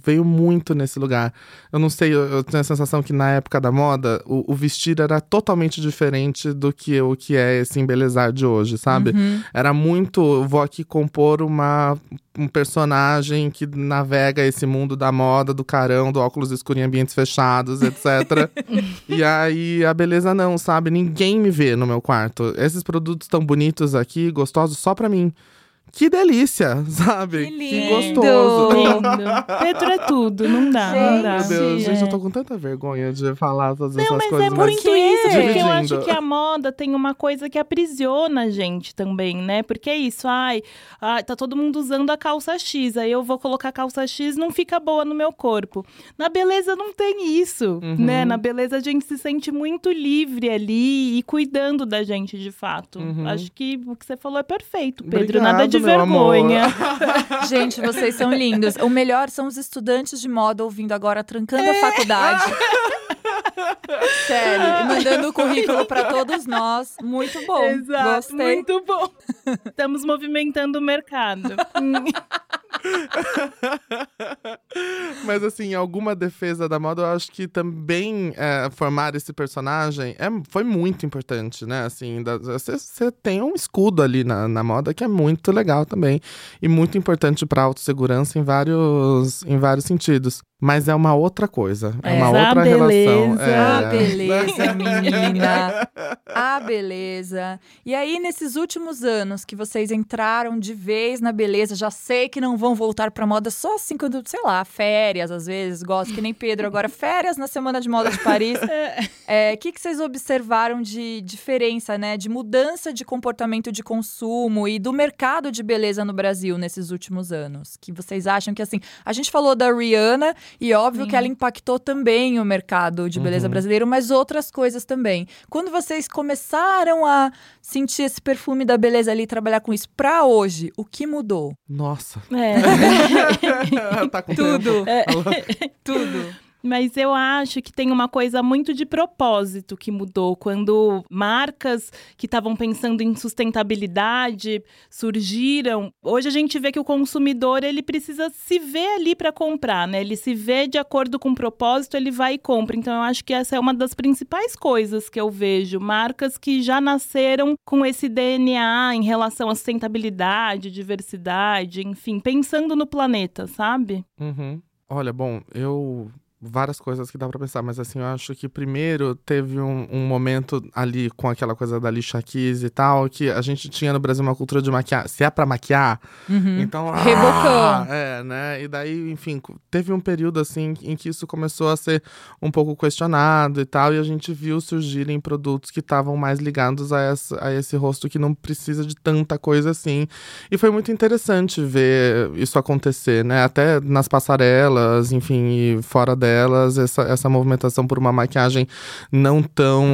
veio muito nesse lugar. Eu não sei, eu, eu, tenho a sensação que na época da moda, o, o vestir era totalmente diferente do que o que é esse embelezar de hoje, sabe?
Uhum.
Era muito, vou aqui compor uma um personagem que navega esse mundo da moda, do carão, do óculos escuro em ambientes fechados, etc. e aí a beleza não, sabe? Ninguém me vê no meu quarto. Esses produtos tão bonitos aqui, gostosos só para mim. Que delícia, sabe?
Que lindo.
Que gostoso.
Lindo. Pedro é tudo, não dá, não dá.
Meu Deus,
É.
gente, eu tô com tanta vergonha de falar todas
Não,
essas
mas
coisas.
é muito isso, porque eu acho que a moda tem uma coisa que aprisiona a gente também, né? Porque é isso, ai, ai, tá todo mundo usando a calça X, aí eu vou colocar a calça X, não fica boa no meu corpo. Na beleza não tem isso,
Uhum.
né? Na beleza a gente se sente muito livre ali e cuidando da gente de fato.
Uhum.
Acho que o que você falou é perfeito, Pedro.
Obrigado,
Nada de vergonha.
Gente, vocês são lindos. O melhor são os estudantes de moda ouvindo agora, trancando a faculdade. Sério, mandando o currículo pra todos nós. Muito bom.
Exato,
Gostei.
muito bom. Estamos movimentando o mercado.
Mas assim, alguma defesa da moda, eu acho que também é, formar esse personagem é, foi muito importante, né? Assim, você tem um escudo ali na, na moda que é muito legal também. E muito importante pra autossegurança em vários, em vários sentidos. Mas é uma outra coisa. É,
É.
uma
Ah,
outra
beleza.
relação. É.
Ah, beleza, menina. Ah, beleza. E aí, nesses últimos anos que vocês entraram de vez na beleza, já sei que não vão voltar pra moda só assim quando, sei lá, férias, às vezes, gosto que nem Pedro agora, férias na Semana de Moda de Paris. O que, que vocês observaram de diferença, né? De mudança de comportamento de consumo e do mercado de beleza no Brasil nesses últimos anos? Que vocês acham que, assim, a gente falou da Rihanna e óbvio
Sim.
que ela impactou também o mercado de beleza
Uhum.
brasileiro, mas outras coisas também. Quando vocês começaram a sentir esse perfume da beleza ali, trabalhar com isso, pra hoje, o que mudou?
Nossa.
É.
tá com
Tudo.
tempo.
Tudo.
Mas eu acho que tem uma coisa muito de propósito que mudou. Quando marcas que estavam pensando em sustentabilidade surgiram, hoje a gente vê que o consumidor ele precisa se ver ali para comprar, né? Ele se vê de acordo com o propósito, ele vai e compra. Então eu acho que essa é uma das principais coisas que eu vejo. Marcas que já nasceram com esse DNA em relação à sustentabilidade, diversidade, enfim, pensando no planeta, sabe?
Uhum. Olha, bom, eu. Várias coisas que dá pra pensar, mas assim, eu acho que primeiro teve um, um momento ali com aquela coisa da lixa e tal, que a gente tinha no Brasil uma cultura de maquiar. Se é pra maquiar,
Uhum.
então. ah,
Rebocão.
É, né? E daí, enfim, teve um período assim em que isso começou a ser um pouco questionado e tal, e a gente viu surgirem produtos que estavam mais ligados a, essa, a esse rosto que não precisa de tanta coisa assim. E foi muito interessante ver isso acontecer, né? Até nas passarelas, enfim, e fora delas, essa, essa movimentação por uma maquiagem não tão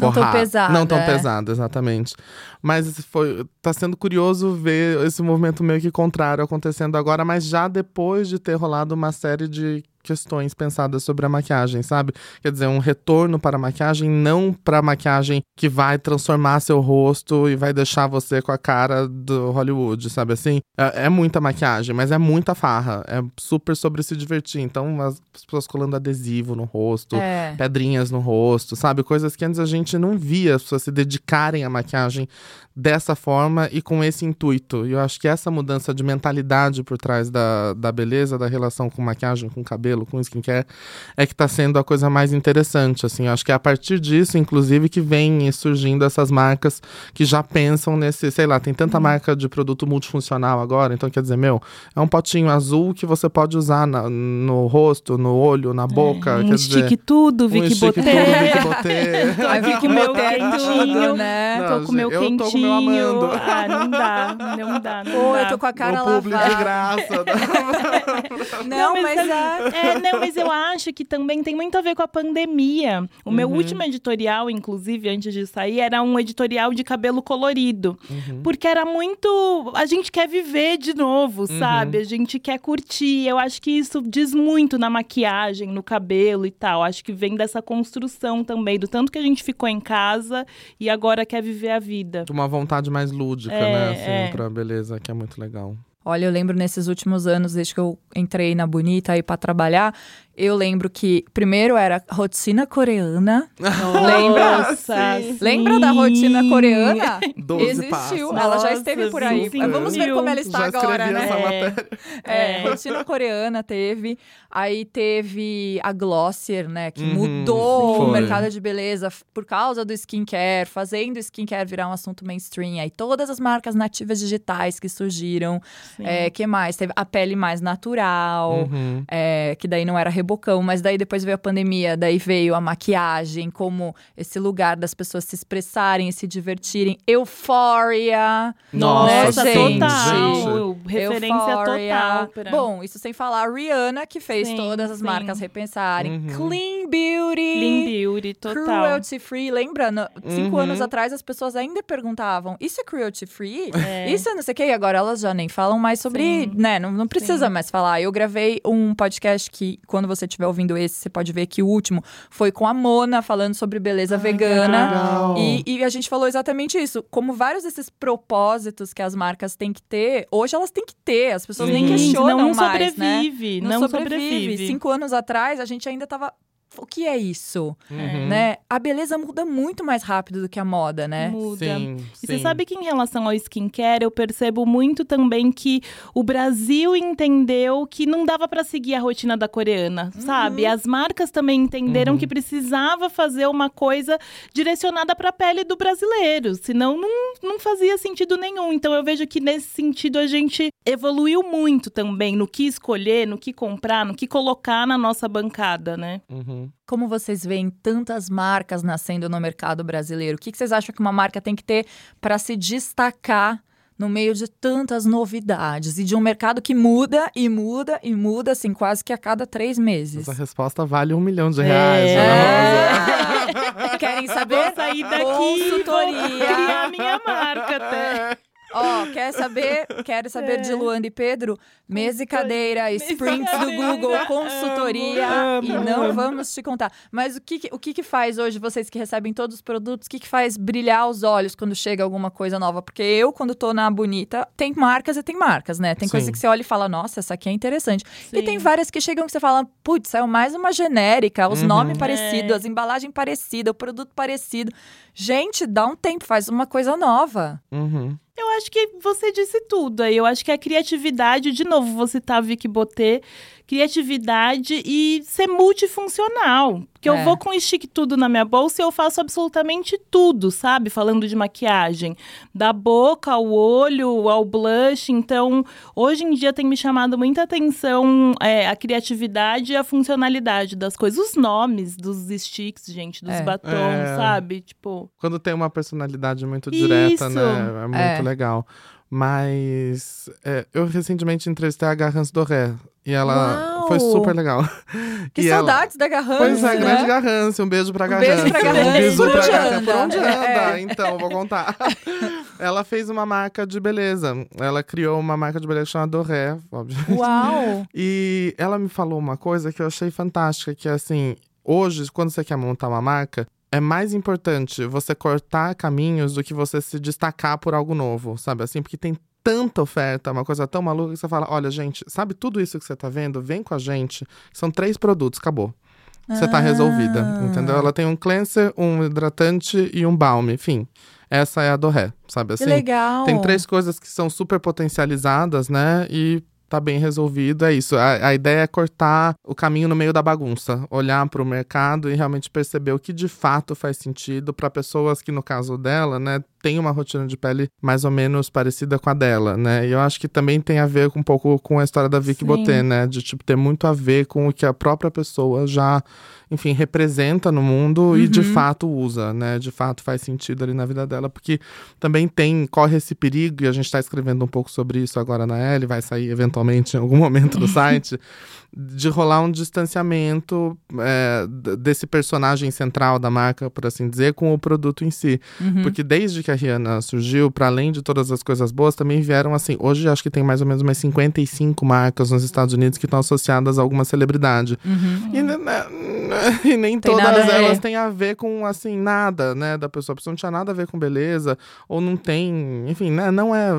Não tão
forrada.
pesada,
Não tão
é.
pesada, exatamente. Mas foi, tá sendo curioso ver esse movimento meio que contrário acontecendo agora, mas já depois de ter rolado uma série de questões pensadas sobre a maquiagem, sabe? Quer dizer, um retorno para a maquiagem, não para a maquiagem que vai transformar seu rosto e vai deixar você com a cara do Hollywood, sabe assim? É, é muita maquiagem, mas é muita farra. É super sobre se divertir. Então, as pessoas colando adesivo no rosto,
É.
pedrinhas no rosto, sabe? Coisas que antes a gente não via as pessoas se dedicarem à maquiagem dessa forma e com esse intuito. E eu acho que essa mudança de mentalidade por trás da, da beleza, da relação com maquiagem, com cabelo, com skincare, é que tá sendo a coisa mais interessante, assim. Eu acho que é a partir disso, inclusive, que vem surgindo essas marcas que já pensam nesse, sei lá, tem tanta marca de produto multifuncional agora, então quer dizer, meu, é um potinho azul que você pode usar na- no rosto, no olho, na boca,
um
quer dizer...
estique tudo,
um
Vicky
estique
Botê.
tudo, Vicky Botê.
Tô aqui com o meu
Botê
quentinho. quentinho.
né?
Não,
tô com o meu
gente, eu tô com o meu
quentinho.
amando.
Ah, não dá, não dá, não
Pô,
dá.
eu tô com a cara
o publi de graça.
Não,
Não,
mas,
mas
é...
É, não, mas eu acho que também tem muito a ver com a pandemia. O meu
Uhum.
último editorial, inclusive, antes de sair, era um editorial de cabelo colorido.
Uhum.
Porque era muito. A gente quer viver de novo,
Uhum.
sabe? A gente quer curtir. Eu acho que isso diz muito na maquiagem, no cabelo e tal. Acho que vem dessa construção também, do tanto que a gente ficou em casa e agora quer viver a vida.
Uma vontade mais lúdica,
É,
né? Assim,
é.
pra beleza, que é muito legal.
Olha, eu lembro nesses últimos anos, desde que eu entrei na Bonita aí pra trabalhar, eu lembro que primeiro era rotina coreana. Lembra?
Nossa,
Sim.
Lembra da rotina coreana?
Doze
Existiu,
passos.
ela já
Nossa,
esteve por aí.
sim, sim,
Vamos ver como ela está
Já
agora, né?
essa
É.
matéria.
É,
É.
rotina coreana teve. Aí teve a Glossier, né? Que
Uhum,
mudou o
foi.
mercado de beleza por causa do skincare, fazendo o skincare virar um assunto mainstream. Aí todas as marcas nativas digitais que surgiram.
Sim.
É, que mais? Teve a pele mais natural.
Uhum.
é, que daí não era rebocão, mas daí depois veio a pandemia, daí veio a maquiagem, como esse lugar das pessoas se expressarem e se divertirem. Euphoria.
Nossa,
né, gente?
total. Referência
Euphoria.
total. pra-
Bom, isso sem falar a Rihanna, que fez
Sim,
todas as
sim.
marcas repensarem.
Uhum.
Clean Beauty.
Clean Beauty, total.
Cruelty free, lembra? No- cinco
Uhum.
anos atrás as pessoas ainda perguntavam: Isso é cruelty free?
É.
Isso é não sei o quê. E agora elas já nem falam mais sobre,
Sim.
né? Não, não precisa
Sim.
mais falar. Eu gravei um podcast que, quando você estiver ouvindo esse, você pode ver que o último foi com a Mona falando sobre beleza vegana.
legal.
E, e a gente falou exatamente isso. Como vários desses propósitos que as marcas têm que ter, hoje elas têm que ter. As pessoas nem
Sim,
questionam
não
mais, né?
sobrevive,
Não,
não,
sobrevive.
sobrevive.
Cinco anos atrás, a gente ainda tava. O que é isso?
Uhum.
Né? A beleza muda muito mais rápido do que a moda, né?
Muda.
Sim,
E você
sim.
sabe que em relação ao skincare, eu percebo muito também que o Brasil entendeu que não dava pra seguir a rotina da coreana, sabe? As marcas também entenderam
Uhum.
que precisava fazer uma coisa direcionada pra pele do brasileiro, senão não, não fazia sentido nenhum. Então eu vejo que nesse sentido a gente evoluiu muito também no que escolher, no que comprar, no que colocar na nossa bancada, né?
Uhum.
Como vocês veem tantas marcas nascendo no mercado brasileiro? O que, que vocês acham que uma marca tem que ter para se destacar no meio de tantas novidades e de um mercado que muda e muda e muda, assim, quase que a cada três meses?
Essa resposta vale um milhão de reais,
É.
Ana Rosa.
É. Querem saber?
Vou sair daqui e vou
Consultoria.
criar minha marca até.
Ó, quer saber? Quero saber de Luanda e Pedro? Mesa e cadeira, sprints do. Google, consultoria
Amo,
e
amo,
não
amo.
vamos te contar. Mas o que, o que, que faz hoje vocês que recebem todos os produtos? O que, que faz brilhar os olhos quando chega alguma coisa nova? Porque eu, quando tô na Bonita, tem marcas e tem marcas, né? Tem coisa
Sim.
que você olha e fala, nossa, essa aqui é interessante. E
Sim.
tem várias que chegam que você fala, putz, é mais uma genérica, os
Uhum.
nomes
É.
parecidos, as embalagens parecidas, o produto parecido. Gente, dá um tempo, faz uma coisa nova.
Uhum.
Eu acho que você disse tudo aí. Eu acho que a criatividade, de novo, vou citar Vicky Botê, criatividade e ser multifuncional. Porque
É.
eu vou com o stick tudo na minha bolsa e eu faço absolutamente tudo, sabe? Falando de maquiagem. Da boca ao olho, ao blush. Então, hoje em dia tem me chamado muita atenção é, a criatividade e a funcionalidade das coisas. Os nomes dos sticks, gente, dos
É.
batons,
É.
sabe? Tipo.
Quando tem uma personalidade muito direta,
Isso.
né? É muito
É.
legal. Mas é, eu recentemente entrevistei a Garance Doré. E ela
Uau!
foi super legal.
Que
E ela-
saudades da Garrance,
Pois é,
né?
grande Garrance. Um beijo pra
Um
Garrance.
beijo pra Garrance.
Um beijo pra Garrance. Por onde anda?
É.
Então, vou contar. ela fez uma marca de beleza. Ela criou uma marca de beleza chamada Doré, óbvio.
Uau!
E ela me falou uma coisa que eu achei fantástica, que é assim, hoje, quando você quer montar uma marca, é mais importante você cortar caminhos do que você se destacar por algo novo, sabe? Assim, porque tem tanta oferta, uma coisa tão maluca que você fala, olha, gente, sabe tudo isso que você tá vendo? Vem com a gente. São três produtos, acabou. Você tá
Ah.
resolvida, entendeu? Ela tem um cleanser, um hidratante e um balm, enfim. Essa é a do ré, sabe
Que
assim?
legal!
Tem três coisas que são super potencializadas, né? E tá bem resolvido, é isso. A, a ideia é cortar o caminho no meio da bagunça, olhar para o mercado e realmente perceber o que de fato faz sentido para pessoas que, no caso dela, né, tem uma rotina de pele mais ou menos parecida com a dela, né? E eu acho que também tem a ver com, um pouco com a história da Vicky Boté, né? De, tipo, ter muito a ver com o que a própria pessoa já enfim, representa no mundo uhum. e de uhum. fato usa, né? De fato faz sentido ali na vida dela, porque também tem, corre esse perigo, e a gente está escrevendo um pouco sobre isso agora na L, vai sair eventualmente em algum momento do site, de rolar um distanciamento é, desse personagem central da marca, por assim dizer, com o produto em si. Uhum. Porque desde que a Rihanna surgiu, para além de todas as coisas boas, também vieram assim. Hoje acho que tem mais ou menos umas 55 marcas nos Estados Unidos que estão associadas a alguma celebridade. Uhum. E, né, né, e, nem tem todas elas têm a ver com assim, nada, né, da pessoa. A pessoa não tinha nada a ver com beleza, ou não tem, enfim, né, não é.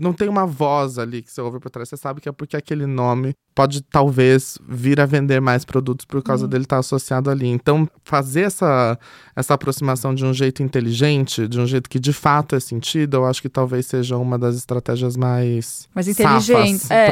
Não tem uma voz ali que você ouve por trás. Você sabe que é porque aquele nome pode talvez vir a vender mais produtos por causa uhum. dele estar tá associado ali. Então, fazer essa, essa aproximação de um jeito inteligente, de um jeito que de fato é sentido, eu acho que talvez seja uma das estratégias mais,
mais inteligentes é,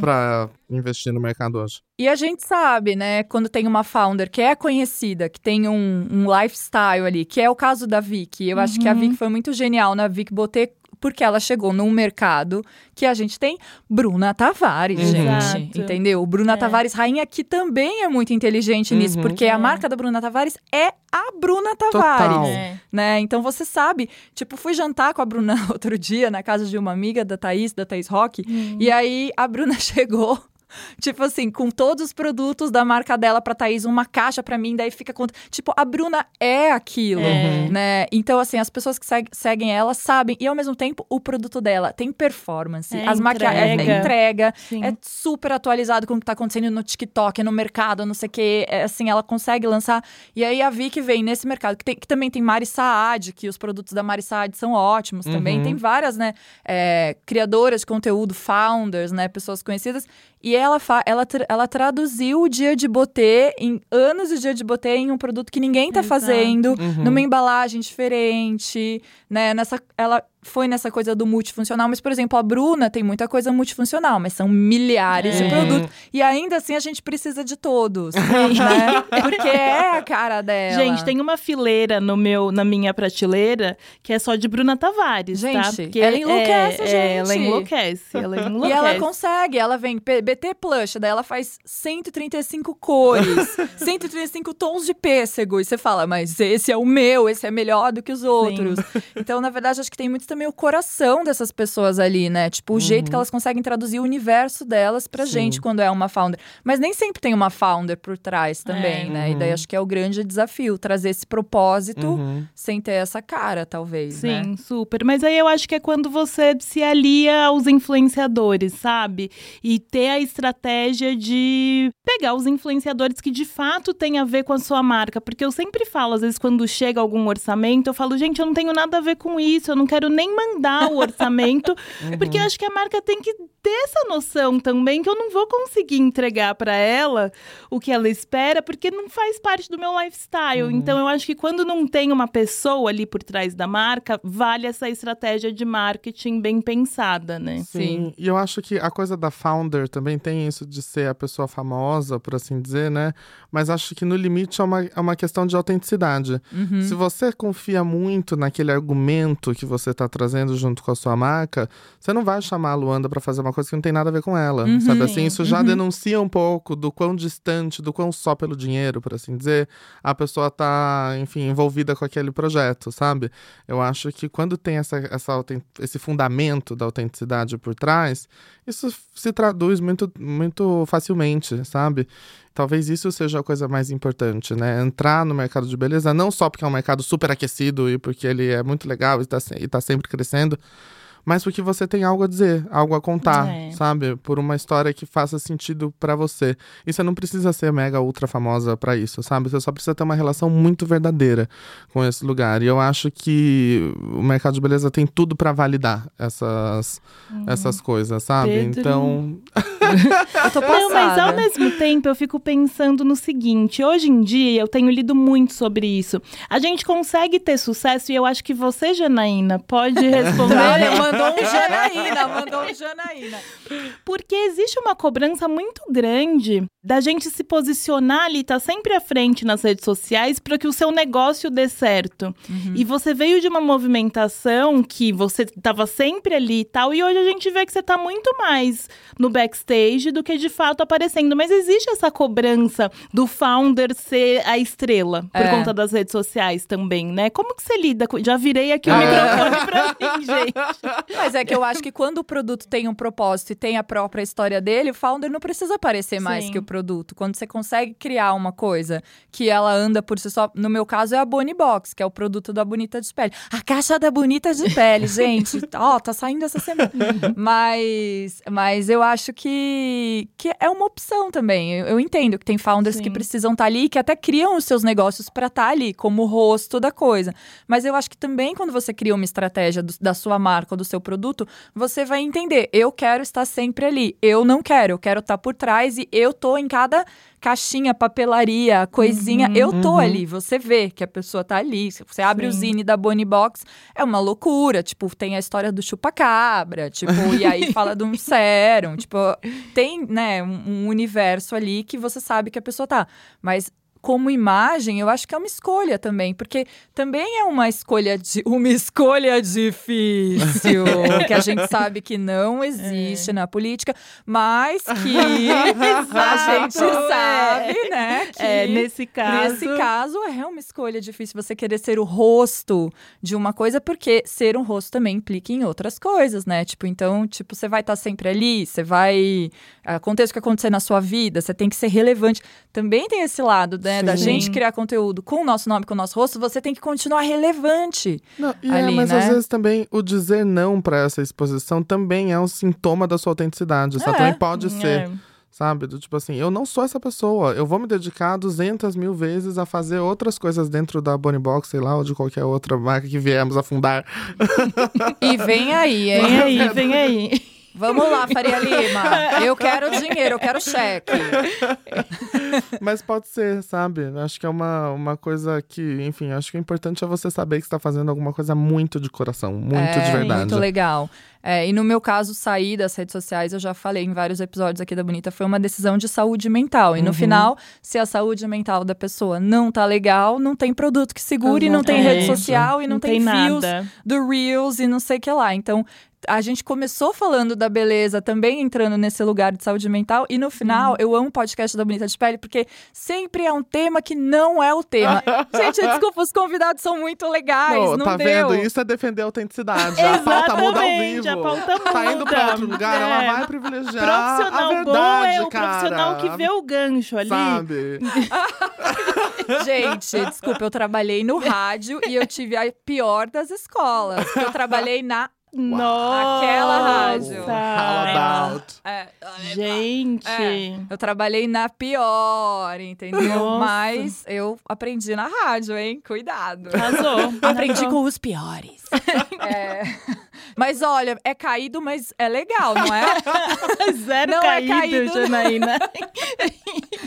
para investir no mercado hoje.
E a gente sabe, né, quando tem uma founder que é conhecida, que tem um, um lifestyle ali, que é o caso da Vicky. Eu uhum. acho que a uhum. Vicky foi muito genial na Vicky Botê porque ela chegou num mercado que a gente tem Bruna Tavares, uhum. gente. Exato. Entendeu? Bruna é. Tavares, rainha, que também é muito inteligente uhum. nisso, porque é. a marca da Bruna Tavares é a Bruna Tavares. É. Né? Então você sabe, tipo, fui jantar com a Bruna outro dia na casa de uma amiga da Thaís, da Thaís Rock, uhum. e aí a Bruna chegou tipo assim, com todos os produtos da marca dela pra Thaís, uma caixa pra mim, daí fica com. Tipo, a Bruna é aquilo, é. né? Então, assim, as pessoas que seg seguem ela sabem. E ao mesmo tempo, o produto dela tem performance. É, as maquiagens. É, entrega. É super atualizado com o que tá acontecendo no TikTok, no mercado, não sei o quê. É, assim, ela consegue lançar. E aí a Vicky vem nesse mercado, que, tem, que também tem Mari Saad, que os produtos da Mari Saad são ótimos uhum. também. Tem várias, né? É, criadoras de conteúdo, founders, né? Pessoas conhecidas. E ela, ela, tra ela traduziu o dia de botê em anos de dia de botê em um produto que ninguém tá Exato. fazendo, uhum. numa embalagem diferente, né? Nessa, ela foi nessa coisa do multifuncional, mas, por exemplo, a Bruna tem muita coisa multifuncional, mas são milhares é. de produtos. E ainda assim a gente precisa de todos. né? Porque é a cara dela.
Gente, tem uma fileira no meu, na minha prateleira que é só de Bruna Tavares.
Gente,
tá?
Porque ela enlouquece, é, gente. É,
ela enlouquece, ela enlouquece.
E ela consegue, ela vem BT Plush, daí ela faz 135 cores, 135 tons de pêssego. E você fala, mas esse é o meu, esse é melhor do que os outros. Sim. Então, na verdade, acho que tem muito também o coração dessas pessoas ali, né? Tipo, o uhum. jeito que elas conseguem traduzir o universo delas pra Sim. gente quando é uma founder. Mas nem sempre tem uma founder por trás também, é. né? Uhum. E daí uhum. acho que é o grande desafio, trazer esse propósito uhum. sem ter essa cara, talvez.
Sim,
né?
super. Mas aí eu acho que é quando você se alia aos influenciadores, sabe? E ter a estratégia de pegar os influenciadores que de fato têm a ver com a sua marca. Porque eu sempre falo, às vezes, quando chega algum orçamento, eu falo, gente, eu não tenho nada a ver com isso, eu não quero nem mandar o orçamento, uhum. porque eu acho que a marca tem que ter essa noção também que eu não vou conseguir entregar para ela o que ela espera, porque não faz parte do meu lifestyle. Uhum. Então eu acho que quando não tem uma pessoa ali por trás da marca, vale essa estratégia de marketing bem pensada, né?
Sim. Sim. E eu acho que a coisa da founder também tem isso de ser a pessoa famosa, por assim dizer, né? Mas acho que no limite é uma, é uma questão de autenticidade. Uhum. Se você confia muito naquele argumento que você está trazendo junto com a sua marca, você não vai chamar a Luanda para fazer uma coisa que não tem nada a ver com ela, uhum, sabe assim? Isso já uhum. denuncia um pouco do quão distante, do quão só pelo dinheiro, por assim dizer, a pessoa tá, enfim, envolvida com aquele projeto, sabe? Eu acho que quando tem essa, essa esse fundamento da autenticidade por trás, isso se traduz muito, muito facilmente, sabe? Talvez isso seja a coisa mais importante, né? Entrar no mercado de beleza, não só porque é um mercado super aquecido e porque ele é muito legal e está tá sempre crescendo, mas porque você tem algo a dizer, algo a contar, é. sabe? Por uma história que faça sentido para você. E você não precisa ser mega ultra famosa para isso, sabe? Você só precisa ter uma relação muito verdadeira com esse lugar. E eu acho que o mercado de beleza tem tudo para validar essas, hum. essas coisas, sabe?
Pedro.
Então.
eu tô passada. Não, mas ao mesmo tempo eu fico pensando no seguinte: hoje em dia eu tenho lido muito sobre isso. A gente consegue ter sucesso e eu acho que você, Janaína, pode responder.
Mandou um Janaína, mandou um Janaína.
Porque existe uma cobrança muito grande da gente se posicionar ali, tá sempre à frente nas redes sociais para que o seu negócio dê certo. Uhum. E você veio de uma movimentação que você tava sempre ali e tal, e hoje a gente vê que você tá muito mais no backstage do que de fato aparecendo. Mas existe essa cobrança do founder ser a estrela por é. conta das redes sociais também, né? Como que você lida com. Já virei aqui o é. microfone pra mim, gente.
Mas é que eu acho que quando o produto tem um propósito e tem a própria história dele, o founder não precisa aparecer mais Sim. que o produto. Quando você consegue criar uma coisa que ela anda por si só. No meu caso, é a Bonnie Box, que é o produto da Bonita de Pele. A caixa da Bonita de Pele, gente. Ó, oh, tá saindo essa semana. mas, mas eu acho que, que é uma opção também. Eu, eu entendo que tem founders Sim. que precisam estar tá ali, que até criam os seus negócios para estar tá ali, como o rosto da coisa. Mas eu acho que também quando você cria uma estratégia do, da sua marca ou do seu produto, você vai entender. Eu quero estar sempre ali. Eu não quero. Eu quero estar por trás e eu tô em cada caixinha, papelaria, coisinha. Uhum, eu tô uhum. ali, você vê que a pessoa tá ali. Você abre Sim. o zine da Bonnie Box, é uma loucura. Tipo, tem a história do chupacabra, tipo, e aí fala de um sérum. Tipo, tem, né, um, um universo ali que você sabe que a pessoa tá. Mas como imagem, eu acho que é uma escolha também, porque também é uma escolha de uma escolha difícil, que a gente sabe que não existe é. na política, mas que a gente sabe, né?
Que é, nesse caso,
nesse caso é uma escolha difícil você querer ser o rosto de uma coisa, porque ser um rosto também implica em outras coisas, né? Tipo, então, tipo, você vai estar sempre ali, você vai aconteça o que acontecer na sua vida, você tem que ser relevante. Também tem esse lado, né? Sim. Da gente criar conteúdo com o nosso nome, com o nosso rosto, você tem que continuar relevante.
Não, é, ali, é, mas né? às vezes também o dizer não para essa exposição também é um sintoma da sua autenticidade. É. também pode é. ser. Sabe? Do tipo assim, eu não sou essa pessoa. Eu vou me dedicar 200 mil vezes a fazer outras coisas dentro da Bonnie Box, sei lá, ou de qualquer outra marca que viemos a fundar.
e vem aí, hein?
Vem aí, vem aí.
Vamos lá, Faria Lima. Eu quero dinheiro, eu quero cheque.
Mas pode ser, sabe? Acho que é uma, uma coisa que, enfim, acho que o importante é você saber que está fazendo alguma coisa muito de coração, muito é, de verdade.
Muito legal. É, e no meu caso, sair das redes sociais, eu já falei em vários episódios aqui da Bonita, foi uma decisão de saúde mental. E no uhum. final, se a saúde mental da pessoa não tá legal, não tem produto que segure, não tem rede social e não, não tem, tem fios do Reels e não sei o que lá. Então, a gente começou falando da beleza, também entrando nesse lugar de saúde mental. E no final, hum. eu amo o podcast da Bonita de Pele, porque sempre é um tema que não é o tema. gente, desculpa, os convidados são muito legais. Pô, não
tá
deu.
vendo? Isso é defender a autenticidade. a pauta muda ao vivo.
A pauta muda.
Tá indo pra outro lugar, é. ela vai privilegiar.
Profissional
a verdade,
bom é o
cara.
profissional que vê o gancho ali.
Sabe?
gente, desculpa, eu trabalhei no rádio e eu tive a pior das escolas. Eu trabalhei na
nossa!
Aquela rádio.
How about?
É, Gente! É,
eu trabalhei na pior, entendeu? Nossa. Mas eu aprendi na rádio, hein? Cuidado.
Arrasou.
aprendi com os piores. é. Mas olha, é caído, mas é legal, não é?
Zero não caído, é caído, Janaína.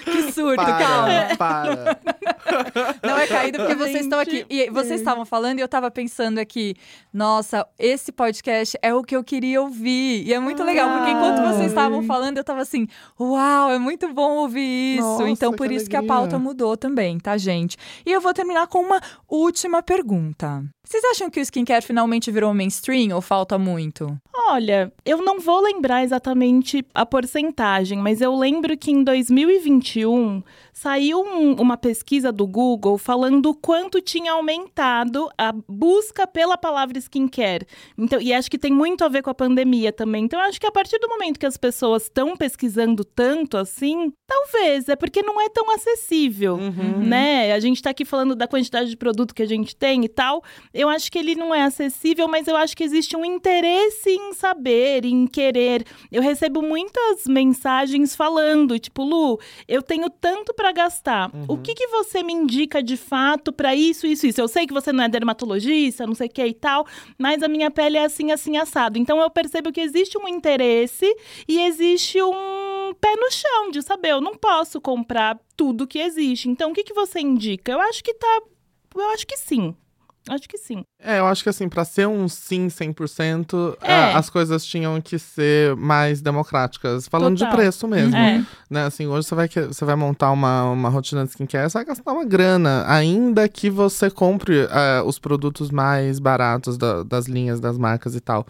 que surto,
para,
calma.
Para.
Não é caído porque Gente. vocês estão aqui. E vocês estavam falando e eu estava pensando aqui, nossa, esse podcast é o que eu queria ouvir. E é muito legal, porque enquanto vocês estavam falando, eu estava assim, uau, é muito bom ouvir isso.
Nossa,
então, por isso
alegria.
que a pauta mudou também, tá, gente? E eu vou terminar com uma última pergunta. Vocês acham que o skincare finalmente virou mainstream ou falta muito?
Olha, eu não vou lembrar exatamente a porcentagem, mas eu lembro que em 2021 saiu um, uma pesquisa do Google falando quanto tinha aumentado a busca pela palavra skincare. Então, e acho que tem muito a ver com a pandemia também. Então, acho que a partir do momento que as pessoas estão pesquisando tanto assim, talvez, é porque não é tão acessível, uhum. né? A gente está aqui falando da quantidade de produto que a gente tem e tal eu acho que ele não é acessível, mas eu acho que existe um interesse em saber, em querer. Eu recebo muitas mensagens falando, tipo, Lu, eu tenho tanto para gastar. Uhum. O que, que você me indica de fato para isso, isso, isso? Eu sei que você não é dermatologista, não sei o que e tal, mas a minha pele é assim, assim, assado. Então eu percebo que existe um interesse e existe um pé no chão de saber, eu não posso comprar tudo que existe. Então o que, que você indica? Eu acho que tá. Eu acho que sim. Acho que sim.
É, eu acho que assim, pra ser um sim 100%,
É.
a- as coisas tinham que ser mais democráticas. Falando
Total.
de preço mesmo.
É.
Né, assim, hoje você vai, você vai montar uma, uma rotina de skincare, você vai gastar uma grana. Ainda que você compre eh, os produtos mais baratos da- das linhas, das marcas e tal.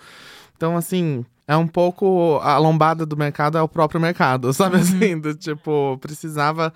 Então, assim, é um pouco. A lombada do mercado é o próprio mercado, sabe assim? Do, tipo, precisava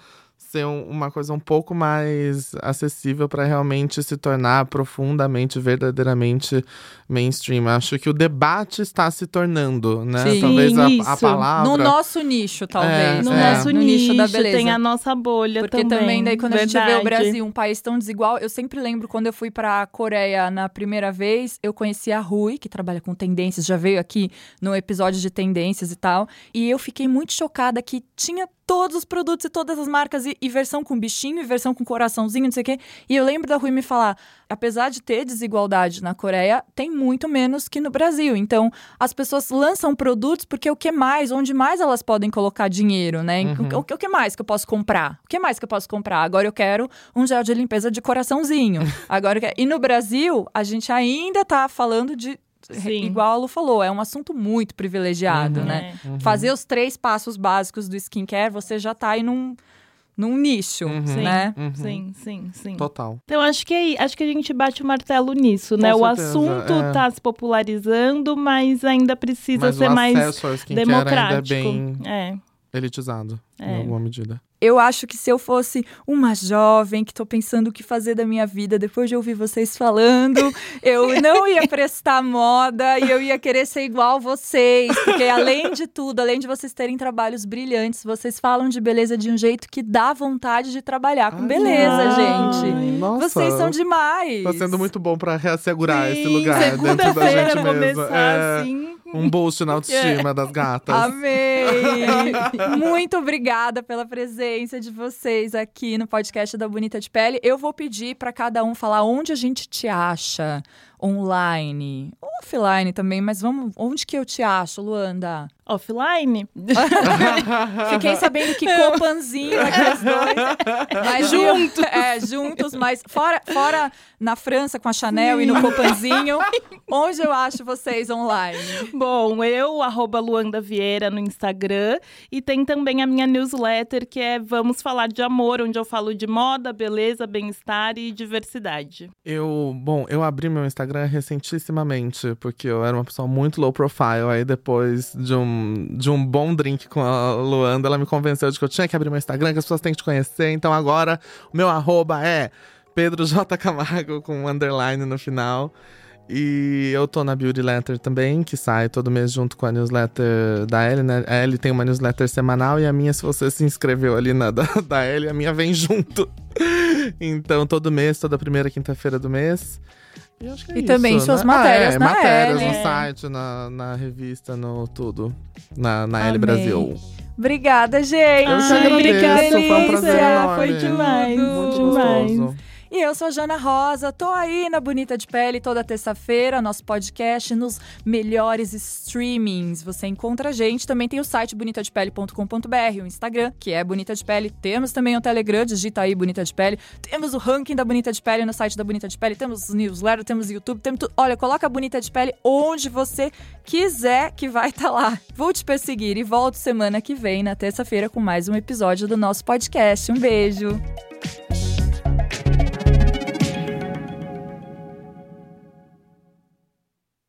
ser um- uma coisa um pouco mais acessível para realmente se tornar profundamente, verdadeiramente mainstream. Acho que o debate está se tornando, né?
Sim,
Talvez a, a palavra.
No nosso nicho, talvez.
No
É.
nosso
no
nicho,
nicho da beleza.
tem a nossa bolha
Porque também,
também.
daí, quando a gente vê o
Verdade.
Brasil, um país tão desigual, eu sempre lembro quando eu fui pra Coreia na primeira vez, eu conheci a Rui, que trabalha com tendências, já veio aqui no episódio de tendências e tal. E eu fiquei muito chocada que tinha todos os produtos e todas as marcas, e, e versão com bichinho, e versão com coraçãozinho, não sei o quê. E eu lembro da Rui me falar: apesar de ter desigualdade na Coreia, tem muito menos que no Brasil. Então, as pessoas lançam produtos porque o que mais, onde mais elas podem colocar dinheiro, né?
Uhum.
O, que- o que mais que eu posso comprar? O que mais que eu posso comprar? Agora eu quero um gel de limpeza de coraçãozinho. Agora eu quero... E no Brasil, a gente ainda tá falando de.
Sim.
Igual a Lu falou, é um assunto muito privilegiado,
Uhum.
né?
É.
Uhum.
Fazer os três passos básicos do skincare, você já tá aí num, num nicho,
Uhum.
né?
Uhum.
Sim, sim, sim.
Total.
Então acho que é- acho que a gente bate o martelo nisso,
Com
né? O
certeza,
assunto
é.
tá se popularizando, mas ainda precisa
Mas
ser
o
mais
skincare ainda é
democrático.
bem
É.
elitizado,
É.
em alguma medida.
Eu acho que se eu fosse uma jovem que tô pensando o que fazer da minha vida depois de ouvir vocês falando, eu não ia prestar moda e eu ia querer ser igual vocês. Porque além de tudo, além de vocês terem trabalhos brilhantes, vocês falam de beleza de um jeito que dá vontade de trabalhar com
Ai,
beleza,
ai,
gente.
Nossa,
Vocês são demais.
Tá sendo muito bom pra reassegurar esse
Sim,
lugar dentro da
Segunda-feira começar
É,
assim.
Um boost na autoestima das gatas.
Amei! Muito obrigada pela presença de vocês aqui no podcast da Bonita de Pele. Eu vou pedir para cada um falar onde a gente te acha online, offline também, mas vamos, onde que eu te acho, Luanda?
Offline?
Fiquei sabendo que Copanzinho aqui os dois. Mas
Juntos.
É, juntos, mas fora, fora na França com a Chanel e no Copanzinho, onde eu acho vocês online?
Bom, eu, arroba Luanda Vieira no Instagram. E tem também a minha newsletter, que é Vamos Falar de Amor, onde eu falo de moda, beleza, bem-estar e diversidade.
Eu, bom, eu abri meu Instagram recentissimamente, porque eu era uma pessoa muito low profile. Aí depois de um, de um bom drink com a Luanda, ela me convenceu de que eu tinha que abrir meu Instagram, que as pessoas têm que te conhecer. Então agora o meu arroba é Pedro J. Camargo com um underline no final. E eu tô na Beauty Letter também, que sai todo mês junto com a newsletter da Ellie, né? A Ellie tem uma newsletter semanal e a minha, se você se inscreveu ali na da, da Ellie, a minha vem junto. Então, todo mês, toda primeira quinta-feira do mês. E, acho que é
E também
isso,
suas
né?
matérias
ah, é,
na
matérias
Ellie.
no site, na, na revista, no tudo. Na, na
Amei.
Brasil.
Obrigada, gente.
Eu que
Ai,
agradeço,
obrigada,
foi um prazer enorme.
Foi demais,
Muito
demais.
gostoso.
E eu sou a Jana Rosa, tô aí na Bonita de Pele toda terça-feira, nosso podcast nos melhores streamings. Você encontra a gente, também tem o site bonitadepele.com.br, o Instagram, que é Bonita de Pele. Temos também o Telegram, digita aí Bonita de Pele. Temos o ranking da Bonita de Pele no site da Bonita de Pele, temos os newsletter, temos o YouTube, temos tudo. Olha, coloca a Bonita de Pele onde você quiser que vai estar lá. Vou te perseguir e volto semana que vem, na terça-feira, com mais um episódio do nosso podcast. Um beijo!